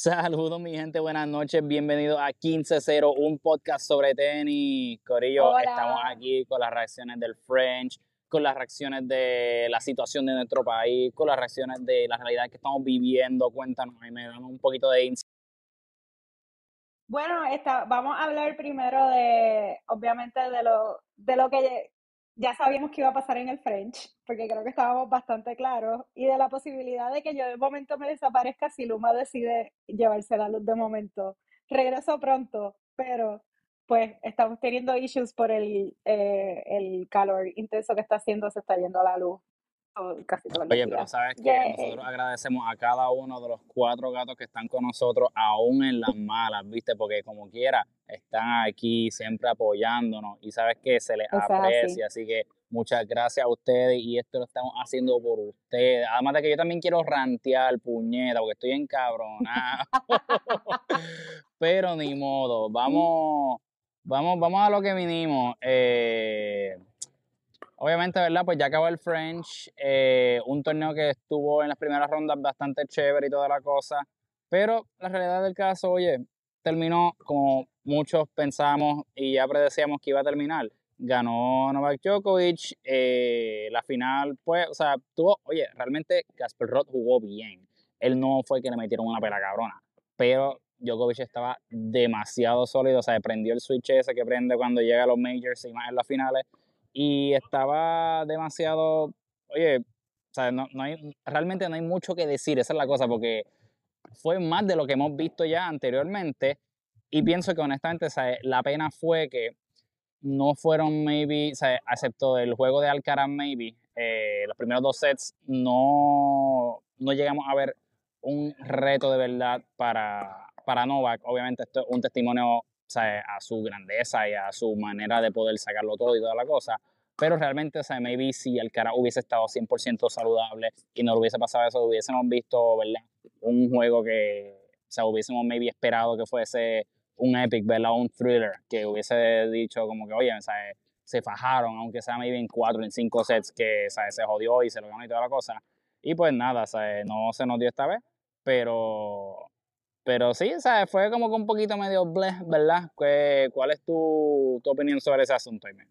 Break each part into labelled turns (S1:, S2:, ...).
S1: Saludos, mi gente, buenas noches. Bienvenidos a 15-0, un podcast sobre tenis. Corillo, estamos aquí con las reacciones del French, con las reacciones de la situación de nuestro país, con las reacciones de la realidad que estamos viviendo. Cuéntanos, me dan un poquito de
S2: Bueno, esta, vamos a hablar primero de, obviamente, de lo, de lo que ya sabíamos que iba a pasar en el French, porque creo que estábamos bastante claros, y de la posibilidad de que yo de momento me desaparezca si Luma decide llevarse la luz de momento. Regreso pronto, pero pues estamos teniendo issues por el, eh, el calor intenso que está haciendo, se está yendo a la luz. Casi
S1: Oye, pero sabes que nosotros agradecemos a cada uno de los cuatro gatos que están con nosotros, aún en las malas, ¿viste? Porque como quiera, están aquí siempre apoyándonos y sabes que se les aprecia, así. que muchas gracias a ustedes y esto lo estamos haciendo por ustedes. Además de que yo también quiero rantear, puñeta, porque estoy encabronado. pero ni modo, vamos, vamos, vamos a lo que vinimos. Eh, Obviamente, ¿verdad? Pues ya acabó el French, eh, un torneo que estuvo en las primeras rondas bastante chévere y toda la cosa, pero la realidad del caso, oye, terminó como muchos pensamos y ya predecíamos que iba a terminar. Ganó Novak Djokovic, eh, la final, pues, o sea, tuvo, oye, realmente Casper Roth jugó bien. Él no fue que le metieron una pela cabrona, pero Djokovic estaba demasiado sólido, o sea, prendió el switch ese que prende cuando llega a los majors y más en las finales y estaba demasiado, oye, o sea, no, no, hay, realmente no hay mucho que decir, esa es la cosa, porque fue más de lo que hemos visto ya anteriormente y pienso que honestamente la pena fue que no fueron maybe, sea, excepto el juego de Alcaraz maybe, eh, los primeros dos sets no, no llegamos a ver un reto de verdad para, para Novak. Obviamente esto es un testimonio a su grandeza y a su manera de poder sacarlo todo y toda la cosa. Pero realmente, sea, maybe si el cara hubiese estado 100% saludable y no hubiese pasado eso, hubiésemos visto, ¿verdad? Un juego que, o sea, hubiésemos maybe esperado que fuese un epic, ¿verdad? Un thriller, que hubiese dicho como que, oye, ¿sabes? se fajaron, aunque sea maybe en cuatro, en cinco sets, que ¿sabes? se jodió y se lo ganó y toda la cosa. Y pues nada, ¿sabes? no se nos dio esta vez, pero pero sí, ¿sabes? Fue como que un poquito medio bleh, ¿verdad? ¿Cuál es tu, tu opinión sobre ese asunto, Aime?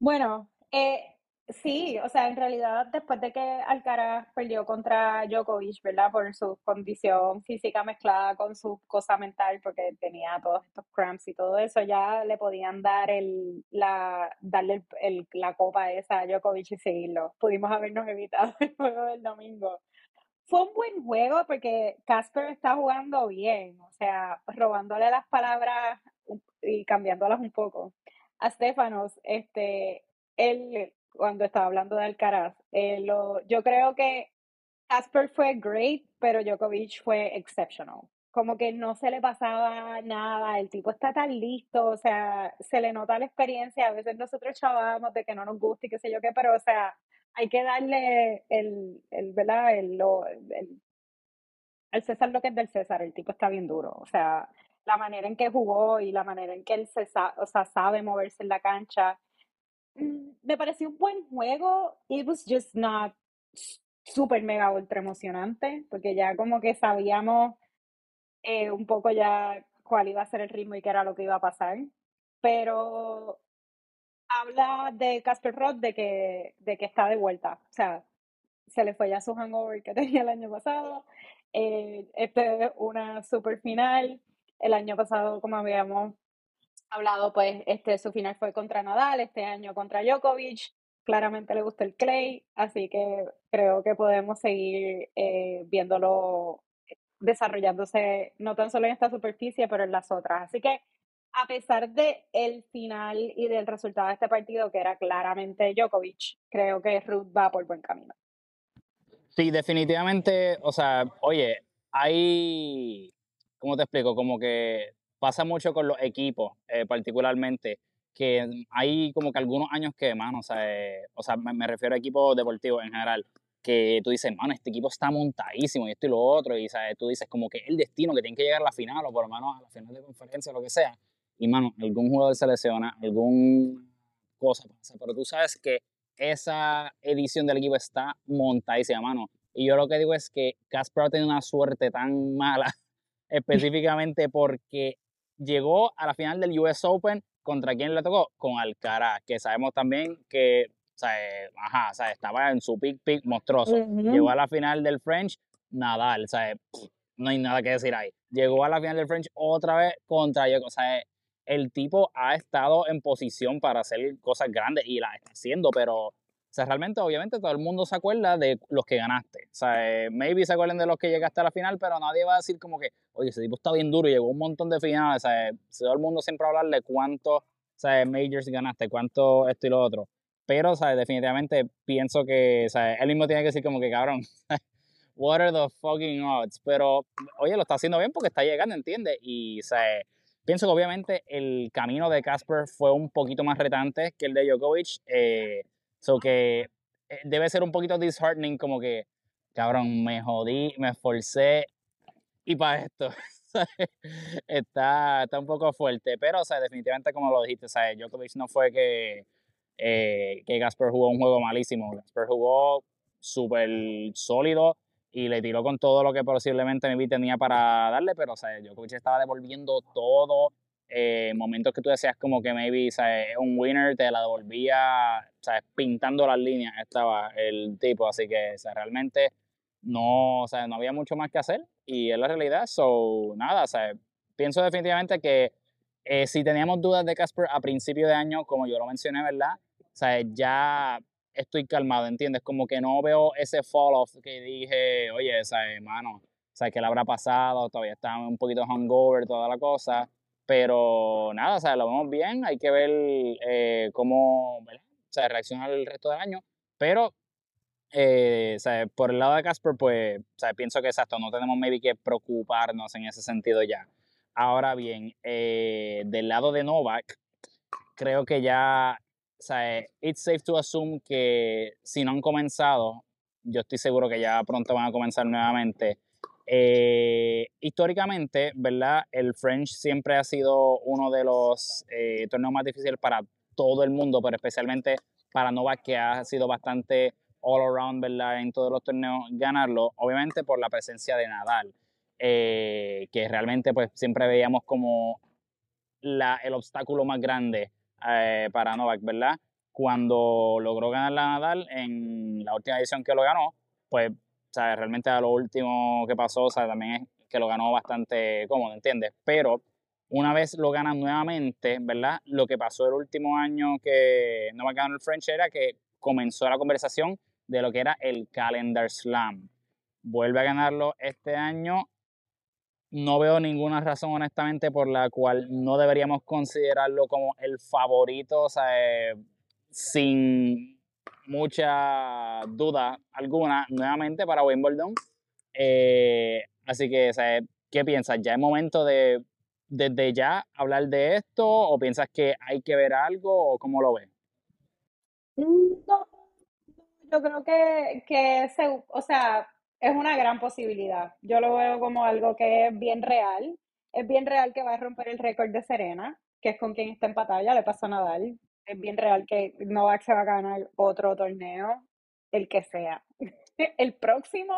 S2: Bueno, eh, sí, o sea, en realidad después de que Alcaraz perdió contra Djokovic, ¿verdad? Por su condición física mezclada con su cosa mental, porque tenía todos estos cramps y todo eso, ya le podían dar el, la, darle el, la copa esa a Djokovic y seguirlo. Pudimos habernos evitado el juego del domingo fue un buen juego porque Casper está jugando bien, o sea, robándole las palabras y cambiándolas un poco. A Stefanos, este, él, cuando estaba hablando de Alcaraz, lo, yo creo que Casper fue great, pero Djokovic fue exceptional. Como que no se le pasaba nada, el tipo está tan listo, o sea, se le nota la experiencia. A veces nosotros chavamos de que no nos gusta y qué sé yo qué, pero, o sea, hay que darle el, el ¿verdad? El, el, César lo que es del César, el tipo está bien duro, o sea, la manera en que jugó y la manera en que él se o sea, sabe moverse en la cancha. Mm, me pareció un buen juego, it was just not super mega ultra emocionante, porque ya como que sabíamos eh, un poco ya cuál iba a ser el ritmo y qué era lo que iba a pasar. Pero habla de Casper Roth de que, de que está de vuelta. O sea, se le fue ya su hangover que tenía el año pasado. Eh, este es una super final. El año pasado, como habíamos hablado, pues este su final fue contra Nadal, este año contra Djokovic. Claramente le gusta el clay, así que creo que podemos seguir eh, viéndolo desarrollándose no tan solo en esta superficie, pero en las otras. Así que a pesar de el final y del resultado de este partido, que era claramente Djokovic, creo que Ruth va por buen camino.
S1: Sí, definitivamente, o sea, oye, hay, ¿cómo te explico? Como que pasa mucho con los equipos, eh, particularmente, que hay como que algunos años que, mano, o sea, eh, o sea me, refiero a equipos deportivos en general, que tú dices, mano, este equipo está montadísimo y esto y lo otro, y ¿sabes? tú dices como que el destino que tiene que llegar a la final o por lo menos a la final de conferencia o lo que sea, y mano, algún jugador se lesiona, alguna cosa pasa, pero tú sabes que esa edición del equipo está montadísima, mano. Y yo lo que digo es que Casper tiene una suerte tan mala específicamente porque llegó a la final del US Open contra quién le tocó con Alcaraz, que sabemos también que o sea, ajá, o sea, estaba en su pick pick monstruoso. Llegó a la final del French, Nadal, o sea, no hay nada que decir ahí. Llegó a la final del French otra vez contra yo, o sea, el tipo ha estado en posición para hacer cosas grandes y las está haciendo, pero o sea, realmente, obviamente, todo el mundo se acuerda de los que ganaste. O sea, maybe se acuerden de los que llegaste a la final, pero nadie va a decir como que, oye, ese tipo está bien duro y llegó un montón de finales. O sea, todo el mundo siempre va a hablar de cuántos o sea, majors ganaste, cuánto esto y lo otro. Pero, ¿sabes? Definitivamente pienso que, ¿sabes? Él mismo tiene que decir como que, cabrón, what are the fucking odds? Pero, oye, lo está haciendo bien porque está llegando, ¿entiendes? Y, ¿sabes? Pienso que obviamente el camino de Casper fue un poquito más retante que el de Djokovic. Eh, so que eh, debe ser un poquito disheartening como que, cabrón, me jodí, me esforcé y para esto. está, está un poco fuerte, pero o sea, definitivamente como lo dijiste, ¿sabes? Djokovic no fue que eh, que Gasper jugó un juego malísimo. Gasper jugó súper sólido y le tiró con todo lo que posiblemente Maybe tenía para darle, pero o sea, Djokovic estaba devolviendo todo. Eh, momentos que tú decías como que maybe o un winner te la devolvía, o pintando las líneas estaba el tipo, así que o sea, realmente no, o sea, no había mucho más que hacer y es la realidad, so nada, o sea, pienso definitivamente que eh, si teníamos dudas de Casper a principio de año, como yo lo mencioné, ¿verdad? O sea, ya estoy calmado, ¿entiendes? Como que no veo ese fall off que dije, oye, ¿sabes, mano? O sea, ¿qué le habrá pasado? Todavía está un poquito hungover, toda la cosa. Pero nada, o sea, lo vemos bien. Hay que ver eh, cómo o sea, reacciona el resto del año. Pero, eh, o sea, por el lado de Casper, pues, o sea, pienso que exacto, no tenemos maybe que preocuparnos en ese sentido ya. Ahora bien, eh, del lado de Novak, creo que ya, o sea, it's safe to assume que si no han comenzado, yo estoy seguro que ya pronto van a comenzar nuevamente. Eh, históricamente, ¿verdad? El French siempre ha sido uno de los eh, torneos más difíciles para todo el mundo, pero especialmente para Novak, que ha sido bastante all around, ¿verdad? En todos los torneos, ganarlo, obviamente por la presencia de Nadal. Eh, que realmente pues siempre veíamos como la, el obstáculo más grande eh, para Novak, ¿verdad? Cuando logró ganar la Nadal en la última edición que lo ganó, pues sea, realmente a lo último que pasó, o sea, también es que lo ganó bastante cómodo, ¿entiendes? Pero una vez lo gana nuevamente, ¿verdad? Lo que pasó el último año que Novak ganó el French era que comenzó la conversación de lo que era el Calendar Slam. Vuelve a ganarlo este año no veo ninguna razón, honestamente, por la cual no deberíamos considerarlo como el favorito, o sea, eh, sin mucha duda alguna, nuevamente para Wimbledon. Eh, así que, o sea, ¿qué piensas? ¿Ya es momento de desde ya hablar de esto o piensas que hay que ver algo o cómo lo ves?
S2: Mm, no, yo creo que, que o sea, es una gran posibilidad. Yo lo veo como algo que es bien real. Es bien real que va a romper el récord de Serena, que es con quien está en batalla, le pasó a Nadal. Es bien real que Novak se va a ganar otro torneo, el que sea. El próximo,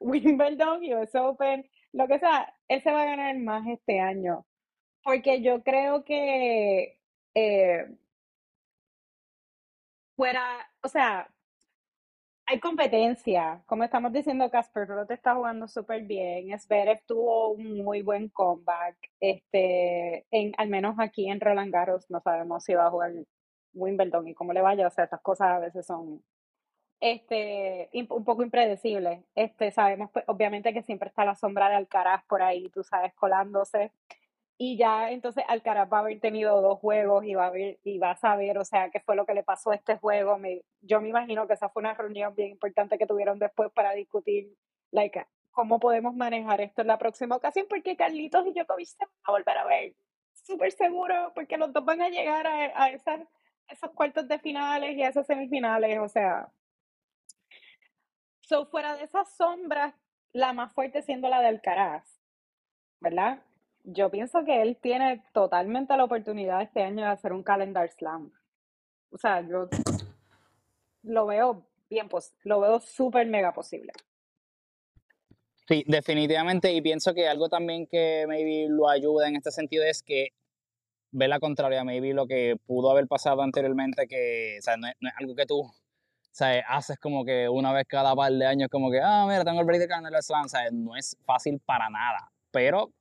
S2: Wimbledon, US Open, lo que sea, él se va a ganar más este año. Porque yo creo que eh, fuera, o sea, hay competencia. Como estamos diciendo, Casper te está jugando súper bien. Zverev tuvo un muy buen comeback. Este, en, al menos aquí en Roland Garros no sabemos si va a jugar Wimbledon y cómo le vaya. O sea, estas cosas a veces son este, un poco impredecibles. Este, sabemos, pues, obviamente, que siempre está la sombra de Alcaraz por ahí, tú sabes, colándose. Y ya entonces Alcaraz va a haber tenido dos juegos y va a ver, y va a saber, o sea, qué fue lo que le pasó a este juego. Me, yo me imagino que esa fue una reunión bien importante que tuvieron después para discutir, like, cómo podemos manejar esto en la próxima ocasión, porque Carlitos y Djokovic se van a volver a ver, súper seguro, porque los dos van a llegar a, a, esas, esos cuartos de finales y a esas semifinales, o sea. So, fuera de esas sombras, la más fuerte siendo la de Alcaraz, ¿verdad? Yo pienso que él tiene totalmente la oportunidad este año de hacer un calendar slam. O sea, yo lo veo bien, lo veo súper mega posible.
S1: Sí, definitivamente, y pienso que algo también que maybe lo ayuda en este sentido es que ve la contraria, maybe lo que pudo haber pasado anteriormente, que o sea, no, es, algo que tú sea, haces como que una vez cada par de años, como que, ah, mira, tengo el break de Carnel Slam, sea, no es fácil para nada, pero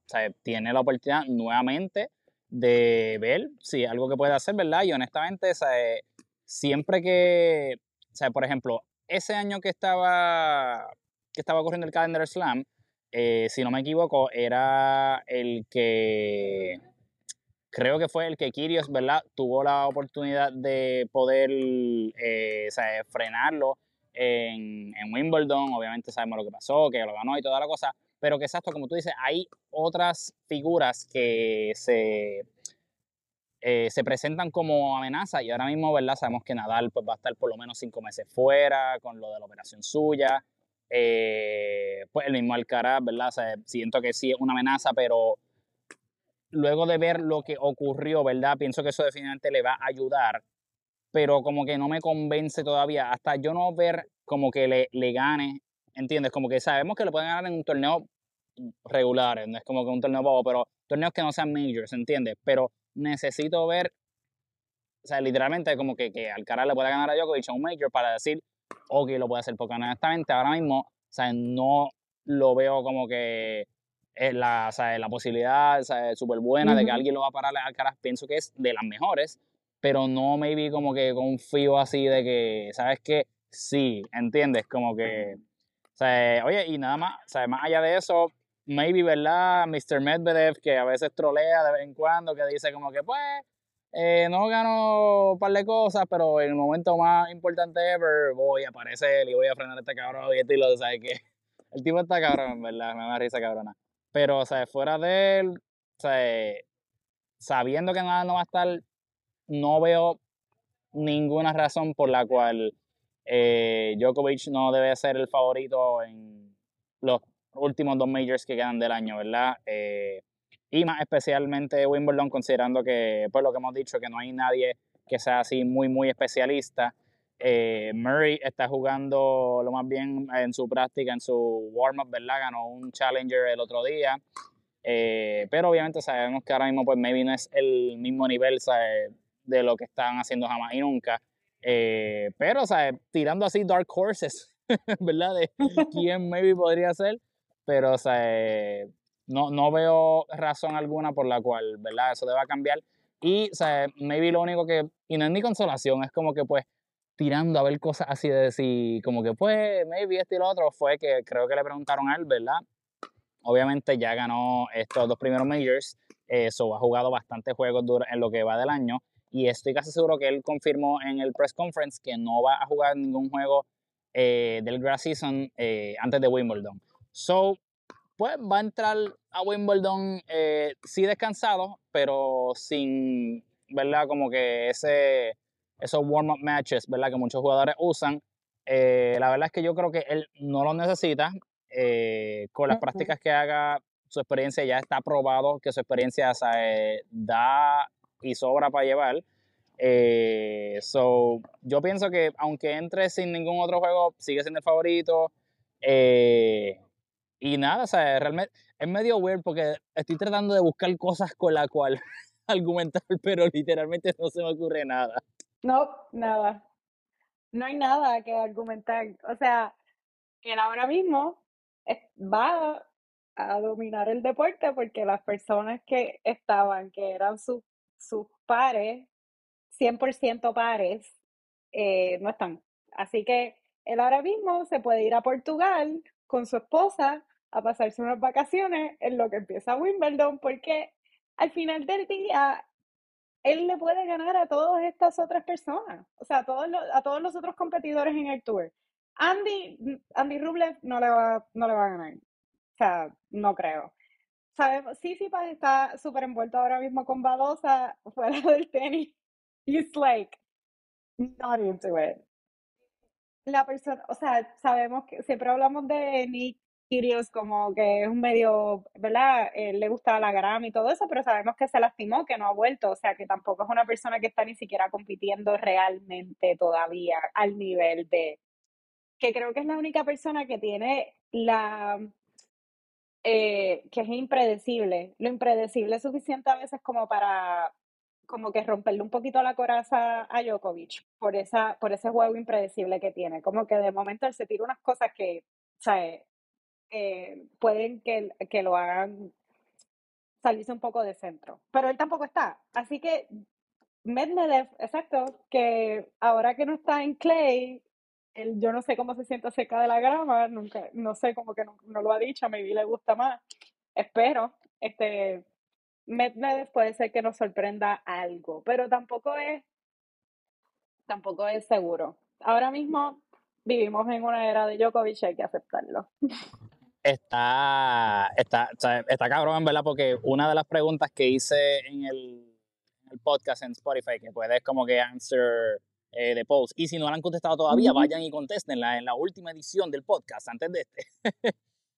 S1: tiene la oportunidad nuevamente de ver si algo que puede hacer, ¿verdad? Y honestamente, siempre que, por ejemplo, ese año que estaba, que estaba corriendo el Calendar Slam, eh, si no me equivoco, era el que creo que fue el que Kirios, ¿verdad? Tuvo la oportunidad de poder eh, frenarlo en, en, Wimbledon. Obviamente sabemos lo que pasó, que lo ganó y toda la cosa. Pero que exacto, como tú dices, hay otras figuras que se, eh, se presentan como amenaza y ahora mismo, ¿verdad? Sabemos que Nadal pues, va a estar por lo menos cinco meses fuera con lo de la operación suya. Eh, pues el mismo Alcaraz, ¿verdad? siento que sí es una amenaza, pero luego de ver lo que ocurrió, ¿verdad? Pienso que eso definitivamente le va a ayudar, pero como que no me convence todavía, hasta yo no ver como que le, le gane, ¿entiendes? Como que sabemos que le pueden ganar en un torneo regular, no es como que un torneo bobo, pero torneos que no sean majors, ¿entiendes? Pero necesito ver, o sea, literalmente como que, que Alcaraz le pueda ganar a Djokovic en un major para decir, ok, lo puede hacer, porque honestamente ahora mismo, o sea, no lo veo como que es la, la posibilidad súper buena de que alguien lo va a parar al Alcaraz, pienso que es de las mejores, pero no me vi como que confío así de que, ¿sabes qué? Sí, ¿entiendes? Como que, oye, y nada más, o más allá de eso, maybe, ¿verdad? Mr. Medvedev, que a veces trolea de vez en cuando, que dice como que, pues, eh, no gano un par de cosas, pero en el momento más importante ever voy a aparecer y voy a frenar a este cabrón y ¿sabes qué? El tipo está cabrón, ¿verdad? Me da risa cabrona. Pero, o sea, fuera de él, o sea, sabiendo que nada no va a estar, no veo ninguna razón por la cual eh, Djokovic no debe ser el favorito en los últimos dos majors que quedan del año, ¿verdad? Eh, y más especialmente Wimbledon, considerando que, pues lo que hemos dicho, que no hay nadie que sea así muy, muy especialista. Eh, Murray está jugando lo más bien en su práctica, en su warm-up, ¿verdad? Ganó un Challenger el otro día. Eh, pero obviamente sabemos que ahora mismo, pues, maybe no es el mismo nivel de lo que están haciendo jamás y nunca. Eh, pero, ¿sabes? Tirando así dark horses, ¿verdad? De quién maybe podría ser. Pero, o sea, no, no veo razón alguna por la cual, ¿verdad? Eso deba cambiar. Y, o sea, maybe lo único que, y no es ni consolación, es como que, pues, tirando a ver cosas así de decir, como que pues, maybe este y lo otro, fue que creo que le preguntaron a él, ¿verdad? Obviamente ya ganó estos dos primeros majors, eso ha jugado bastantes juegos en lo que va del año y estoy casi seguro que él confirmó en el press conference que no va a jugar ningún juego eh, del grass season eh, antes de Wimbledon. So, pues va a entrar a Wimbledon eh, sí descansado, pero sin, ¿verdad? Como que ese esos warm-up matches, ¿verdad? Que muchos jugadores usan. Eh, la verdad es que yo creo que él no lo necesita. Eh, con las prácticas que haga, su experiencia ya está probado que su experiencia da y sobra para llevar. Eh, so, yo pienso que aunque entre sin ningún otro juego, sigue siendo el favorito. y nada, o sea, realmente es medio weird porque estoy tratando de buscar cosas con la cual argumentar, pero literalmente no se me ocurre nada.
S2: No, nada. No hay nada que argumentar. O sea, él ahora mismo va a dominar el deporte porque las personas que estaban, que eran sus, sus pares, 100% pares, eh, no están. Así que él ahora mismo se puede ir a Portugal con su esposa a pasarse unas vacaciones en lo que empieza Wimbledon, porque al final del día él le puede ganar a todas estas otras personas, o sea, a todos los, a todos los otros competidores en el tour. Andy, Andy Rublev no le va, no le va a ganar. O sea, no creo. Sabemos, Sissipas está súper envuelto ahora mismo con Badosa fuera del tenis. He's like not into it. La persona, o sea, sabemos que siempre hablamos de Nick Kyrgios como que es un medio, ¿verdad? le gusta la grama y todo eso, pero sabemos que se lastimó, que no ha vuelto, o sea, que tampoco es una persona que está ni siquiera compitiendo realmente todavía al nivel de, que creo que es la única persona que tiene la, eh, que es impredecible. Lo impredecible es suficiente a veces como para como que romperle un poquito la coraza a Djokovic por esa por ese juego impredecible que tiene. Como que de momento él se tira unas cosas que, ¿sabes? Eh, pueden que, que lo hagan salirse un poco de centro. Pero él tampoco está. Así que Medvedev, exacto, que ahora que no está en Clay, él, yo no sé cómo se siente cerca de la grama, nunca, no sé, como que no, lo ha dicho, a mi le gusta más. Espero, este, Medvedev puede ser que nos sorprenda algo, pero tampoco es, tampoco es seguro. Ahora mismo vivimos en una era de Djokovic, hay que aceptarlo.
S1: Está, está, está cabrón, ¿verdad? Porque una de las preguntas que hice en el, podcast en Spotify, que puedes como que answer eh, de post, y si no la han contestado todavía, vayan y contéstenla en la última edición del podcast, antes de este.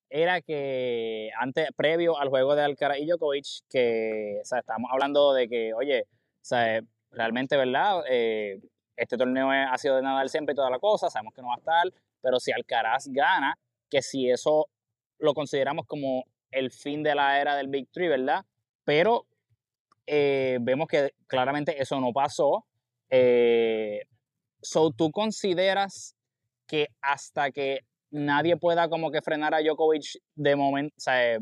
S1: era que antes, previo al juego de Alcaraz y Djokovic, que o sea, estábamos hablando de que, oye, o sea, realmente, ¿verdad? Eh, este torneo ha sido de Nadal siempre y toda la cosa, sabemos que no va a estar, pero si Alcaraz gana, que si eso lo consideramos como el fin de la era del Big Three, ¿verdad? Pero eh, vemos que claramente eso no pasó. Eh, so, ¿tú consideras que hasta que nadie pueda como que frenar a Djokovic de momento, o sea,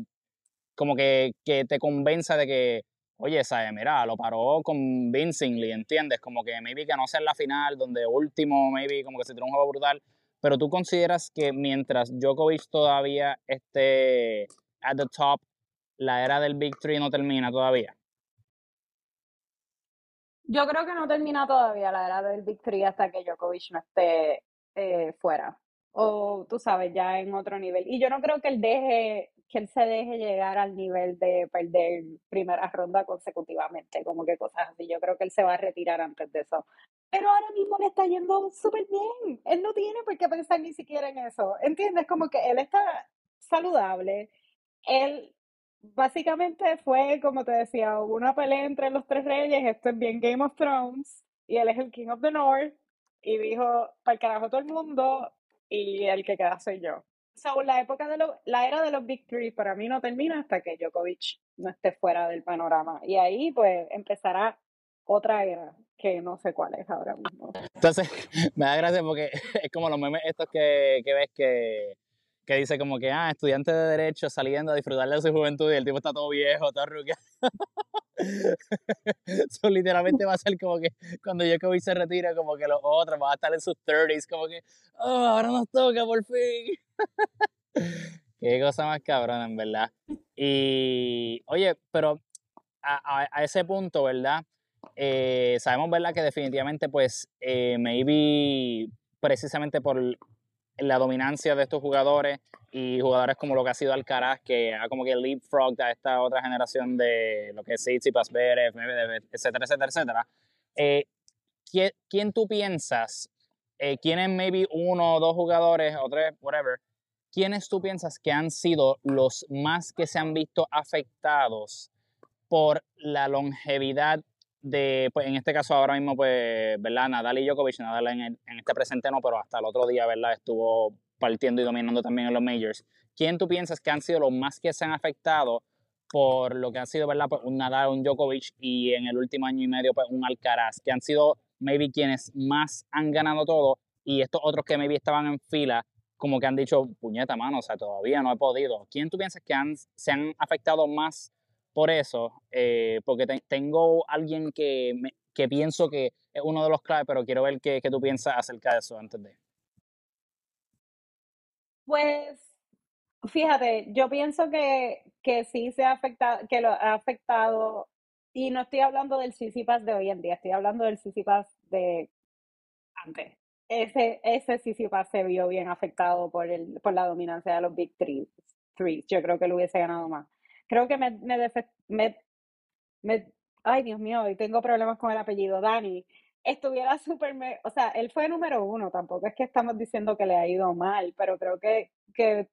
S1: como que, que te convenza de que, oye, ¿sabes? Mira, lo paró convincingly, ¿entiendes? Como que maybe que no sea en la final, donde último, maybe como que se tiró un juego brutal, pero tú consideras que mientras Djokovic todavía esté at the top, la era del Big Three no termina todavía.
S2: Yo creo que no termina todavía la era del Big hasta que Djokovic no esté eh, fuera. O tú sabes, ya en otro nivel. Y yo no creo que él deje, que él se deje llegar al nivel de perder primera ronda consecutivamente, como que cosas así. Yo creo que él se va a retirar antes de eso pero ahora mismo le está yendo súper bien. Él no tiene por qué pensar ni siquiera en eso. ¿Entiendes? Como que él está saludable. Él básicamente fue, como te decía, una pelea entre los tres reyes. Esto es bien Game of Thrones. Y él es el King of the North. Y dijo, para el carajo todo el mundo. Y el que queda soy yo. So, la época de lo, la era de los Big Three para mí no termina hasta que Djokovic no esté fuera del panorama. Y ahí pues empezará otra era que no sé cuál es ahora mismo.
S1: Entonces, me da gracia porque es como los memes estos que, que ves que, que dice como que, ah, estudiante de Derecho saliendo a disfrutar de su juventud y el tipo está todo viejo, todo ruque. Eso literalmente va a ser como que cuando Djokovic se retira, como que los otros van a estar en sus 30s, como que, oh, ahora nos toca por fin. Qué cosa más cabrona, en verdad. Y, oye, pero a, a ese punto, ¿verdad? Eh, sabemos, ¿verdad?, que definitivamente, pues, eh, maybe precisamente por la dominancia de estos jugadores y jugadores como lo que ha sido Alcaraz, que ha como que leapfrog a esta otra generación de lo que es Tsitsipas, Berev, etcétera, etcétera, etcétera. Eh, ¿quién, ¿quién, tú piensas, eh, quiénes maybe uno o dos jugadores o tres, whatever, quiénes tú piensas que han sido los más que se han visto afectados por la longevidad de, pues en este caso ahora mismo, pues, ¿verdad? Nadal y Djokovic, Nadal en, este presente no, pero hasta el otro día, ¿verdad? Estuvo partiendo y dominando también en los majors. ¿Quién tú piensas que han sido los más que se han afectado por lo que han sido, ¿verdad? Pues un Nadal, un Djokovic y en el último año y medio, pues un Alcaraz, que han sido maybe quienes más han ganado todo y estos otros que maybe estaban en fila, como que han dicho, puñeta mano, o sea, todavía no he podido. ¿Quién tú piensas que han, se han afectado más por eso, eh, porque tengo alguien que, que pienso que es uno de los claves, pero quiero ver qué, qué tú piensas acerca de eso antes de.
S2: Pues, fíjate, yo pienso que, que sí se ha afectado, que lo ha afectado, y no estoy hablando del Sisipas de hoy en día, estoy hablando del Sisipas de antes. Ese, ese Sisipas se vio bien afectado por, el, por la dominancia de los Big Three. Yo creo que lo hubiese ganado más creo que me, me, me, me, ay Dios mío, y tengo problemas con el apellido, Dani, estuviera súper, o sea, él fue número uno, tampoco es que estamos diciendo que le ha ido mal, pero creo que, que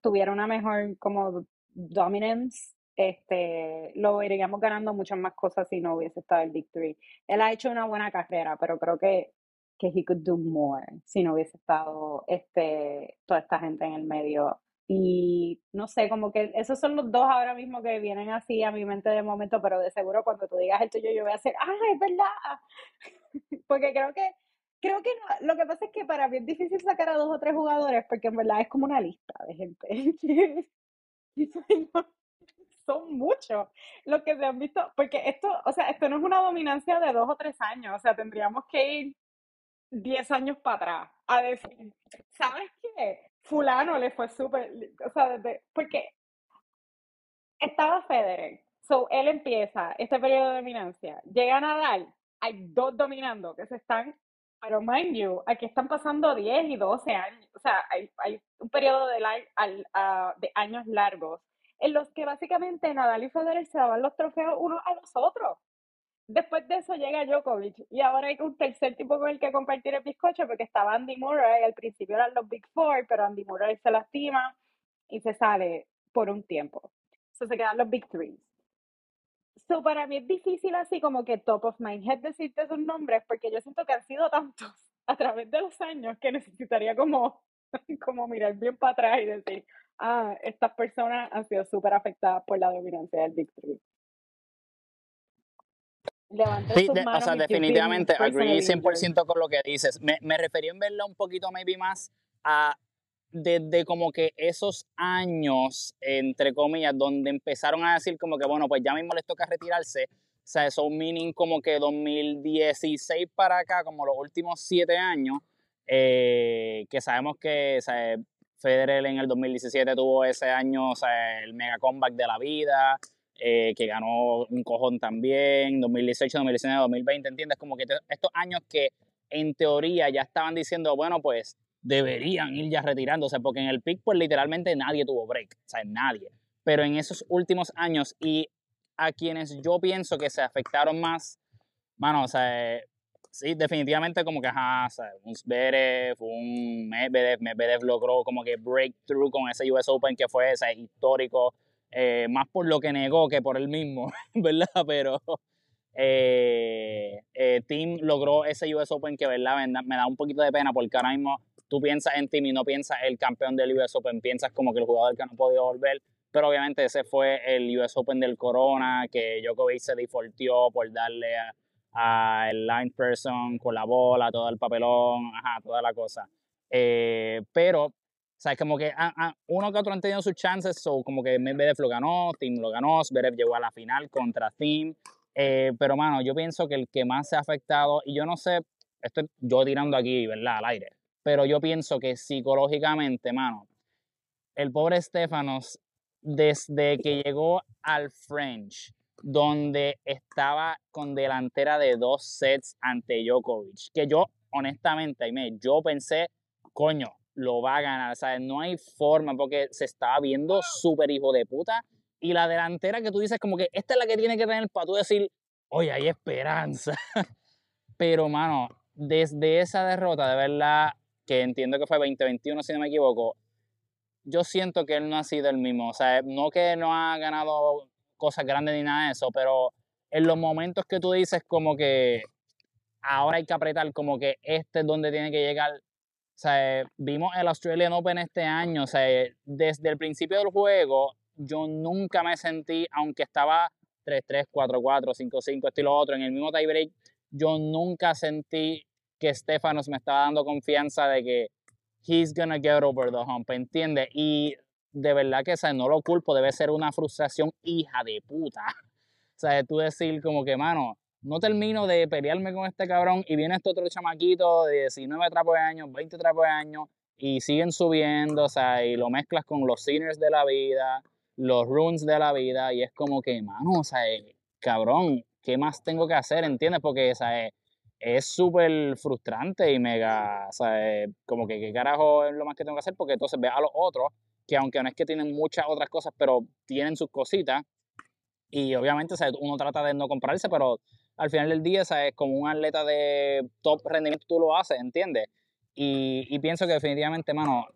S2: tuviera una mejor como dominance, este, lo iríamos ganando muchas más cosas si no hubiese estado el Victory. Él ha hecho una buena carrera, pero creo que, que he could do more si no hubiese estado este, toda esta gente en el medio Y no sé, como que esos son los dos ahora mismo que vienen así a mi mente de momento, pero de seguro cuando tú digas el tuyo yo voy a hacer, ¡ah, es verdad! Porque creo que, creo que no, lo que pasa es que para mí es difícil sacar a dos o tres jugadores porque en verdad es como una lista de gente. son muchos los que se han visto, porque esto, o sea, esto no es una dominancia de dos o tres años, o sea, tendríamos que ir diez años para atrás a decir, ¿sabes qué? Fulano le fue súper, o sea, porque estaba Federer, so él empieza este periodo de dominancia, llega Nadal, hay dos dominando que se están, pero mind you, aquí están pasando 10 y 12 años, o sea, hay, hay un periodo de, de años largos en los que básicamente Nadal y Federer se daban los trofeos unos a los otros. Después de eso llega Djokovic y ahora hay un tercer tipo con el que compartir el bizcocho porque estaba Andy Murray, al principio eran los Big Four, pero Andy Murray se lastima y se sale por un tiempo. Eso se quedan los Big Three. So, para mí es difícil así como que top of my head decirte sus nombres porque yo siento que han sido tantos a través de los años que necesitaría como, como mirar bien para atrás y decir, ah, estas personas han sido súper afectadas por la dominancia del Big Three.
S1: Sí, o sea, definitivamente, agree 100% con lo que dices. Me, me referí en verla un poquito, maybe más, a desde como que esos años, entre comillas, donde empezaron a decir como que, bueno, pues ya mismo les toca retirarse, o sea, son meaning como que 2016 para acá, como los últimos siete años, eh, que sabemos que o sea, Federer en el 2017 tuvo ese año o sea, el mega comeback de la vida, eh, que ganó un cojón también, 2018, 2019, 2020, ¿entiendes? Como que estos años que en teoría ya estaban diciendo, bueno, pues deberían ir ya retirándose, porque en el pick pues literalmente nadie tuvo break, o sea, nadie. Pero en esos últimos años y a quienes yo pienso que se afectaron más, bueno, o sea, sí, definitivamente como que, ajá, un Zverev, un Medvedev, Medvedev logró como que breakthrough con ese US Open que fue ese histórico, eh, más por lo que negó que por él mismo, ¿verdad? Pero eh, eh, Tim logró ese US Open que, ¿verdad? Me da un poquito de pena porque ahora mismo tú piensas en Tim y no piensas el campeón del US Open, piensas como que el jugador que no ha podido volver, pero obviamente ese fue el US Open del Corona, que Djokovic se defaultió por darle a, a el line person con la bola, todo el papelón, ajá, toda la cosa. Eh, pero, sabes, como que ah, ah, uno que otro han tenido sus chances, so, como que Medvedev lo ganó, Team lo ganó, Zverev llegó a la final contra Team. Eh, pero, mano, yo pienso que el que más se ha afectado, y yo no sé, estoy yo tirando aquí, ¿verdad? Al aire, pero yo pienso que psicológicamente, mano, el pobre Stefanos, desde que llegó al French, donde estaba con delantera de dos sets ante Djokovic, que yo honestamente, yo pensé, coño, lo va a ganar, ¿sabes? No hay forma porque se estaba viendo súper hijo de puta y la delantera que tú dices como que esta es la que tiene que tener para tú decir, oye, hay esperanza. Pero, mano, desde esa derrota, de verdad, que entiendo que fue 2021 si no me equivoco, yo siento que él no ha sido el mismo. O sea, no que no ha ganado cosas grandes ni nada de eso, pero en los momentos que tú dices como que ahora hay que apretar, como que este es donde tiene que llegar. O sea, vimos el Australian Open este año, o sea, desde el principio del juego yo nunca me sentí, aunque estaba 3-3, 4-4, 5-5, esto y lo otro, en el mismo tiebreak, yo nunca sentí que Stefanos me estaba dando confianza de que he's gonna get over the hump, ¿entiendes? Y de verdad que, o no lo culpo, debe ser una frustración hija de puta. O sea, tú decir como que, mano, no termino de pelearme con este cabrón y viene este otro chamaquito de 19 trapos de años, 20 trapos de años y siguen subiendo, o sea, y lo mezclas con los sinners de la vida, los runes de la vida y es como que, mano, o sea, eh, cabrón, ¿qué más tengo que hacer? ¿Entiendes? Porque, o sea, eh, es súper frustrante y mega, o sea, eh, como que qué carajo es lo más que tengo que hacer porque entonces ve a los otros que aunque no es que tienen muchas otras cosas, pero tienen sus cositas. Y obviamente uno trata de no comprarse, pero al final del día, ¿sabes? como un atleta de top rendimiento tú lo haces, ¿entiendes? Y, pienso que definitivamente, mano,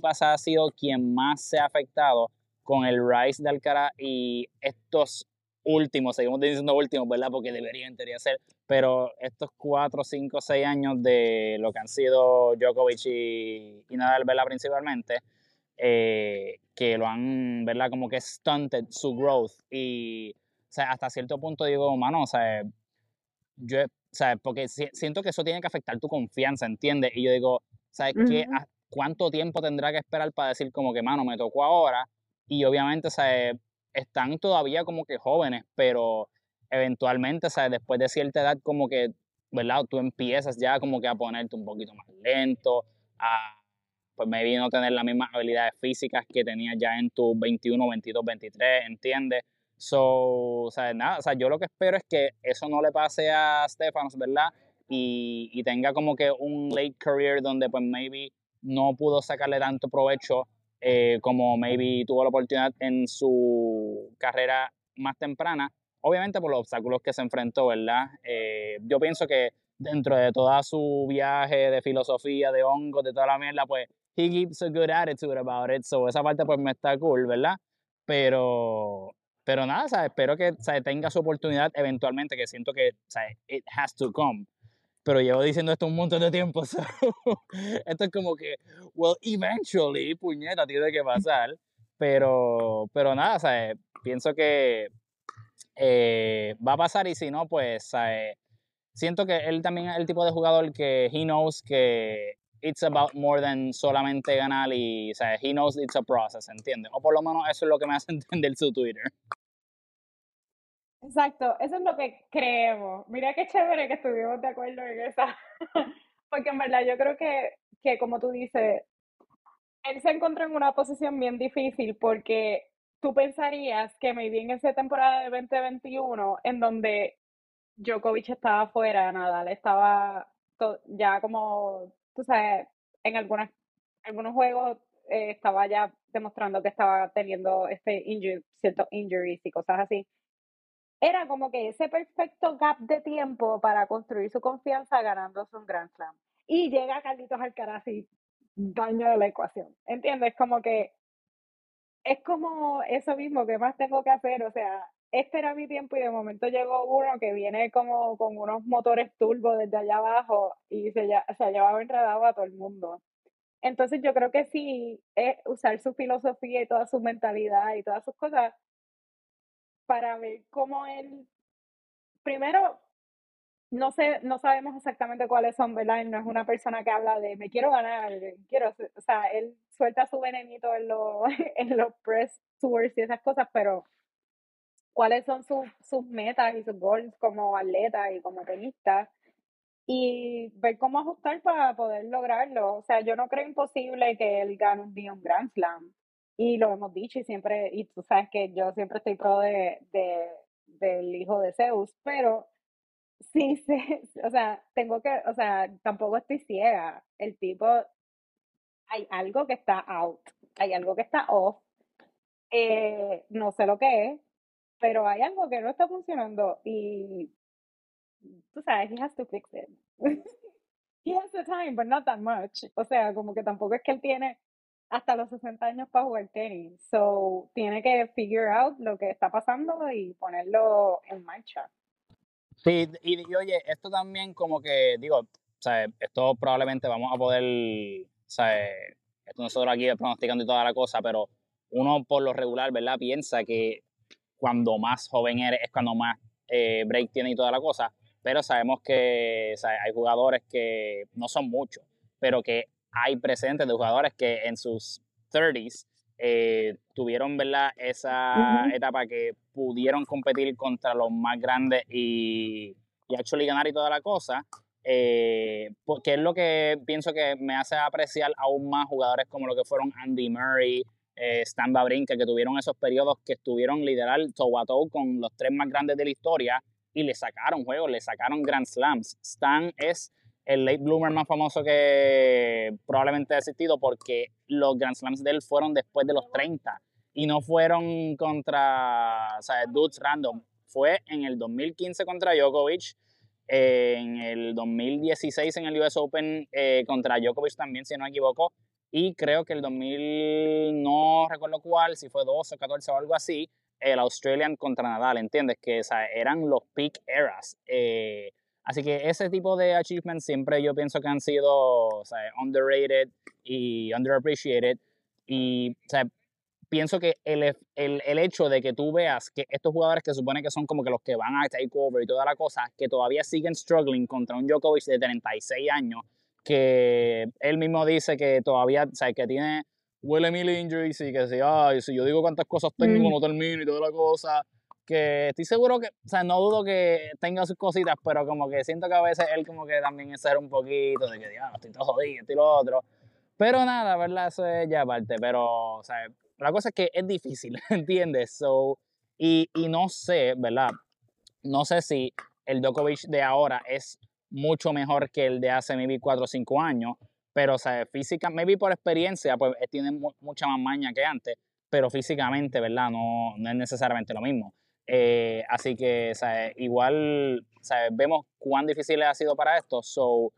S1: pasa ha sido quien más se ha afectado con el rise de Alcaraz y estos últimos, seguimos diciendo últimos, ¿verdad? Porque debería ser, pero estos cuatro, cinco, seis años de lo que han sido Djokovic y, y Nadal, ¿verdad? Principalmente, eh, que lo han, ¿verdad? Como que stunted su growth y, o sea, hasta cierto punto digo, mano, o sea, yo, sea, porque siento que eso tiene que afectar tu confianza, ¿entiendes? Y yo digo, ¿sabes qué? ¿Cuánto tiempo tendrá que esperar para decir como que, mano, me tocó ahora? Y obviamente, ¿sabes? Están todavía como que jóvenes, pero eventualmente, ¿sabes? Después de cierta edad, como que, ¿verdad? Tú empiezas ya como que a ponerte un poquito más lento, a, pues maybe no tener las mismas habilidades físicas que tenías ya en tus 21, 22, 23, ¿entiendes? So, o sea, nada, o sea, yo lo que espero es que eso no le pase a Stefanos, ¿verdad? Y, y tenga como que un late career donde pues maybe no pudo sacarle tanto provecho eh, como maybe tuvo la oportunidad en su carrera más temprana, obviamente por los obstáculos que se enfrentó, ¿verdad? Eh, yo pienso que dentro de toda su viaje de filosofía, de hongos, de toda la mierda, pues he keeps a good attitude about it, so esa parte pues me está cool, ¿verdad? Pero, pero nada, ¿sabes? espero que tenga su oportunidad eventualmente, que siento que ¿sabes? it has to come pero llevo diciendo esto un montón de tiempo. esto es como que, well, eventually, puñeta, tiene que pasar. Pero, pero nada, ¿sabes? pienso que eh, va a pasar y si no, pues ¿sabes? siento que él también es el tipo de jugador que he knows que it's about more than solamente ganar y ¿sabes? he knows it's a process, ¿entiendes? O por lo menos eso es lo que me hace entender su Twitter.
S2: Exacto, eso es lo que creemos. Mira qué chévere que estuvimos de acuerdo en esa. Porque en verdad yo creo que, que, como tú dices, él se encontró en una posición bien difícil porque tú pensarías que maybe en esa temporada de 2021, en donde Djokovic estaba fuera, Nadal estaba ya como, tú sabes, en algunas, algunos juegos eh, estaba ya demostrando que estaba teniendo este ciertos injuries y cosas así era como que ese perfecto gap de tiempo para construir su confianza ganándose un Grand Slam. Y llega Carlitos Alcaraz y daño de la ecuación. ¿Entiendes? Como que es como eso mismo que más tengo que hacer. O sea, este era mi tiempo y de momento llegó uno que viene como con unos motores turbo desde allá abajo y se, se ha llevado enredado a todo el mundo. Entonces yo creo que sí, es usar su filosofía y toda su mentalidad y todas sus cosas para ver cómo él, primero, no sé, no sabemos exactamente cuáles son, ¿verdad? no es una persona que habla de me quiero ganar, quiero, o sea, él suelta su venenito en los, en los press tours y esas cosas, pero cuáles son sus, sus metas y sus goals como atleta y como tenista y ver cómo ajustar para poder lograrlo. O sea, yo no creo imposible que él gane un un Grand Slam. Y lo hemos dicho y siempre, y tú sabes que yo siempre estoy pro de, de del hijo de Zeus, pero sí, sí, o sea, tengo que, o sea, tampoco estoy ciega. El tipo, hay algo que está out, hay algo que está off, eh, no sé lo que es, pero hay algo que no está funcionando y tú sabes, he has to fix it. he has the time, but not that much. O sea, como que tampoco es que él tiene hasta los 60 años para jugar tenis. So, tiene que figure out lo que está pasando y ponerlo en marcha.
S1: Sí, y, oye, esto también como que, digo, ¿sabes? esto probablemente vamos a poder, ¿sabes? esto nosotros aquí pronosticando y toda la cosa, pero uno por lo regular, ¿verdad? Piensa que cuando más joven eres es cuando más eh, break tiene y toda la cosa, pero sabemos que hay jugadores que no son muchos, pero que hay presentes de jugadores que en sus 30s eh, tuvieron ¿verdad? esa etapa que pudieron competir contra los más grandes y, y actually ganar y toda la cosa. Eh, porque es lo que pienso que me hace apreciar aún más jugadores como lo que fueron Andy Murray, eh, Stan Babrinka, que tuvieron esos periodos que estuvieron literal toe a toe con los tres más grandes de la historia y le sacaron juegos, le sacaron Grand Slams. Stan es el late bloomer más famoso que probablemente ha existido porque los Grand Slams de él fueron después de los 30 y no fueron contra, o sea, dudes random. Fue en el 2015 contra Djokovic, en el 2016 en el US Open eh, contra Djokovic también, si no me equivoco, y creo que el 2000, no recuerdo cuál, si fue 12 o 14 o algo así, el Australian contra Nadal, ¿entiendes? Que o sea, eran los peak eras. Eh, Así que ese tipo de achievements siempre yo pienso que han sido underrated y underappreciated. y o sea, pienso que el, el, el, hecho de que tú veas que estos jugadores que supone que son como que los que van a take over y toda la cosa, que todavía siguen struggling contra un Djokovic de 36 años, que él mismo dice que todavía, o sea, que tiene huele mil injuries y que si, ay, si yo digo cuántas cosas tengo, mm. no termino y toda la cosa, que estoy seguro que, o sea, no dudo que tenga sus cositas, pero como que siento que a veces él como que también es ser un poquito de que, no estoy todo jodido, estoy lo otro. Pero nada, ¿verdad? Eso es ya aparte, pero, o sea, la cosa es que es difícil, ¿entiendes? So, y, y no sé, ¿verdad? No sé si el Djokovic de ahora es mucho mejor que el de hace maybe 4 o 5 años, pero, o sea, física, maybe por experiencia, pues tiene mucha más maña que antes, pero físicamente, ¿verdad? No, no es necesariamente lo mismo. Eh, así que, o sea, igual, o sea, vemos cuán difícil ha sido para esto, so,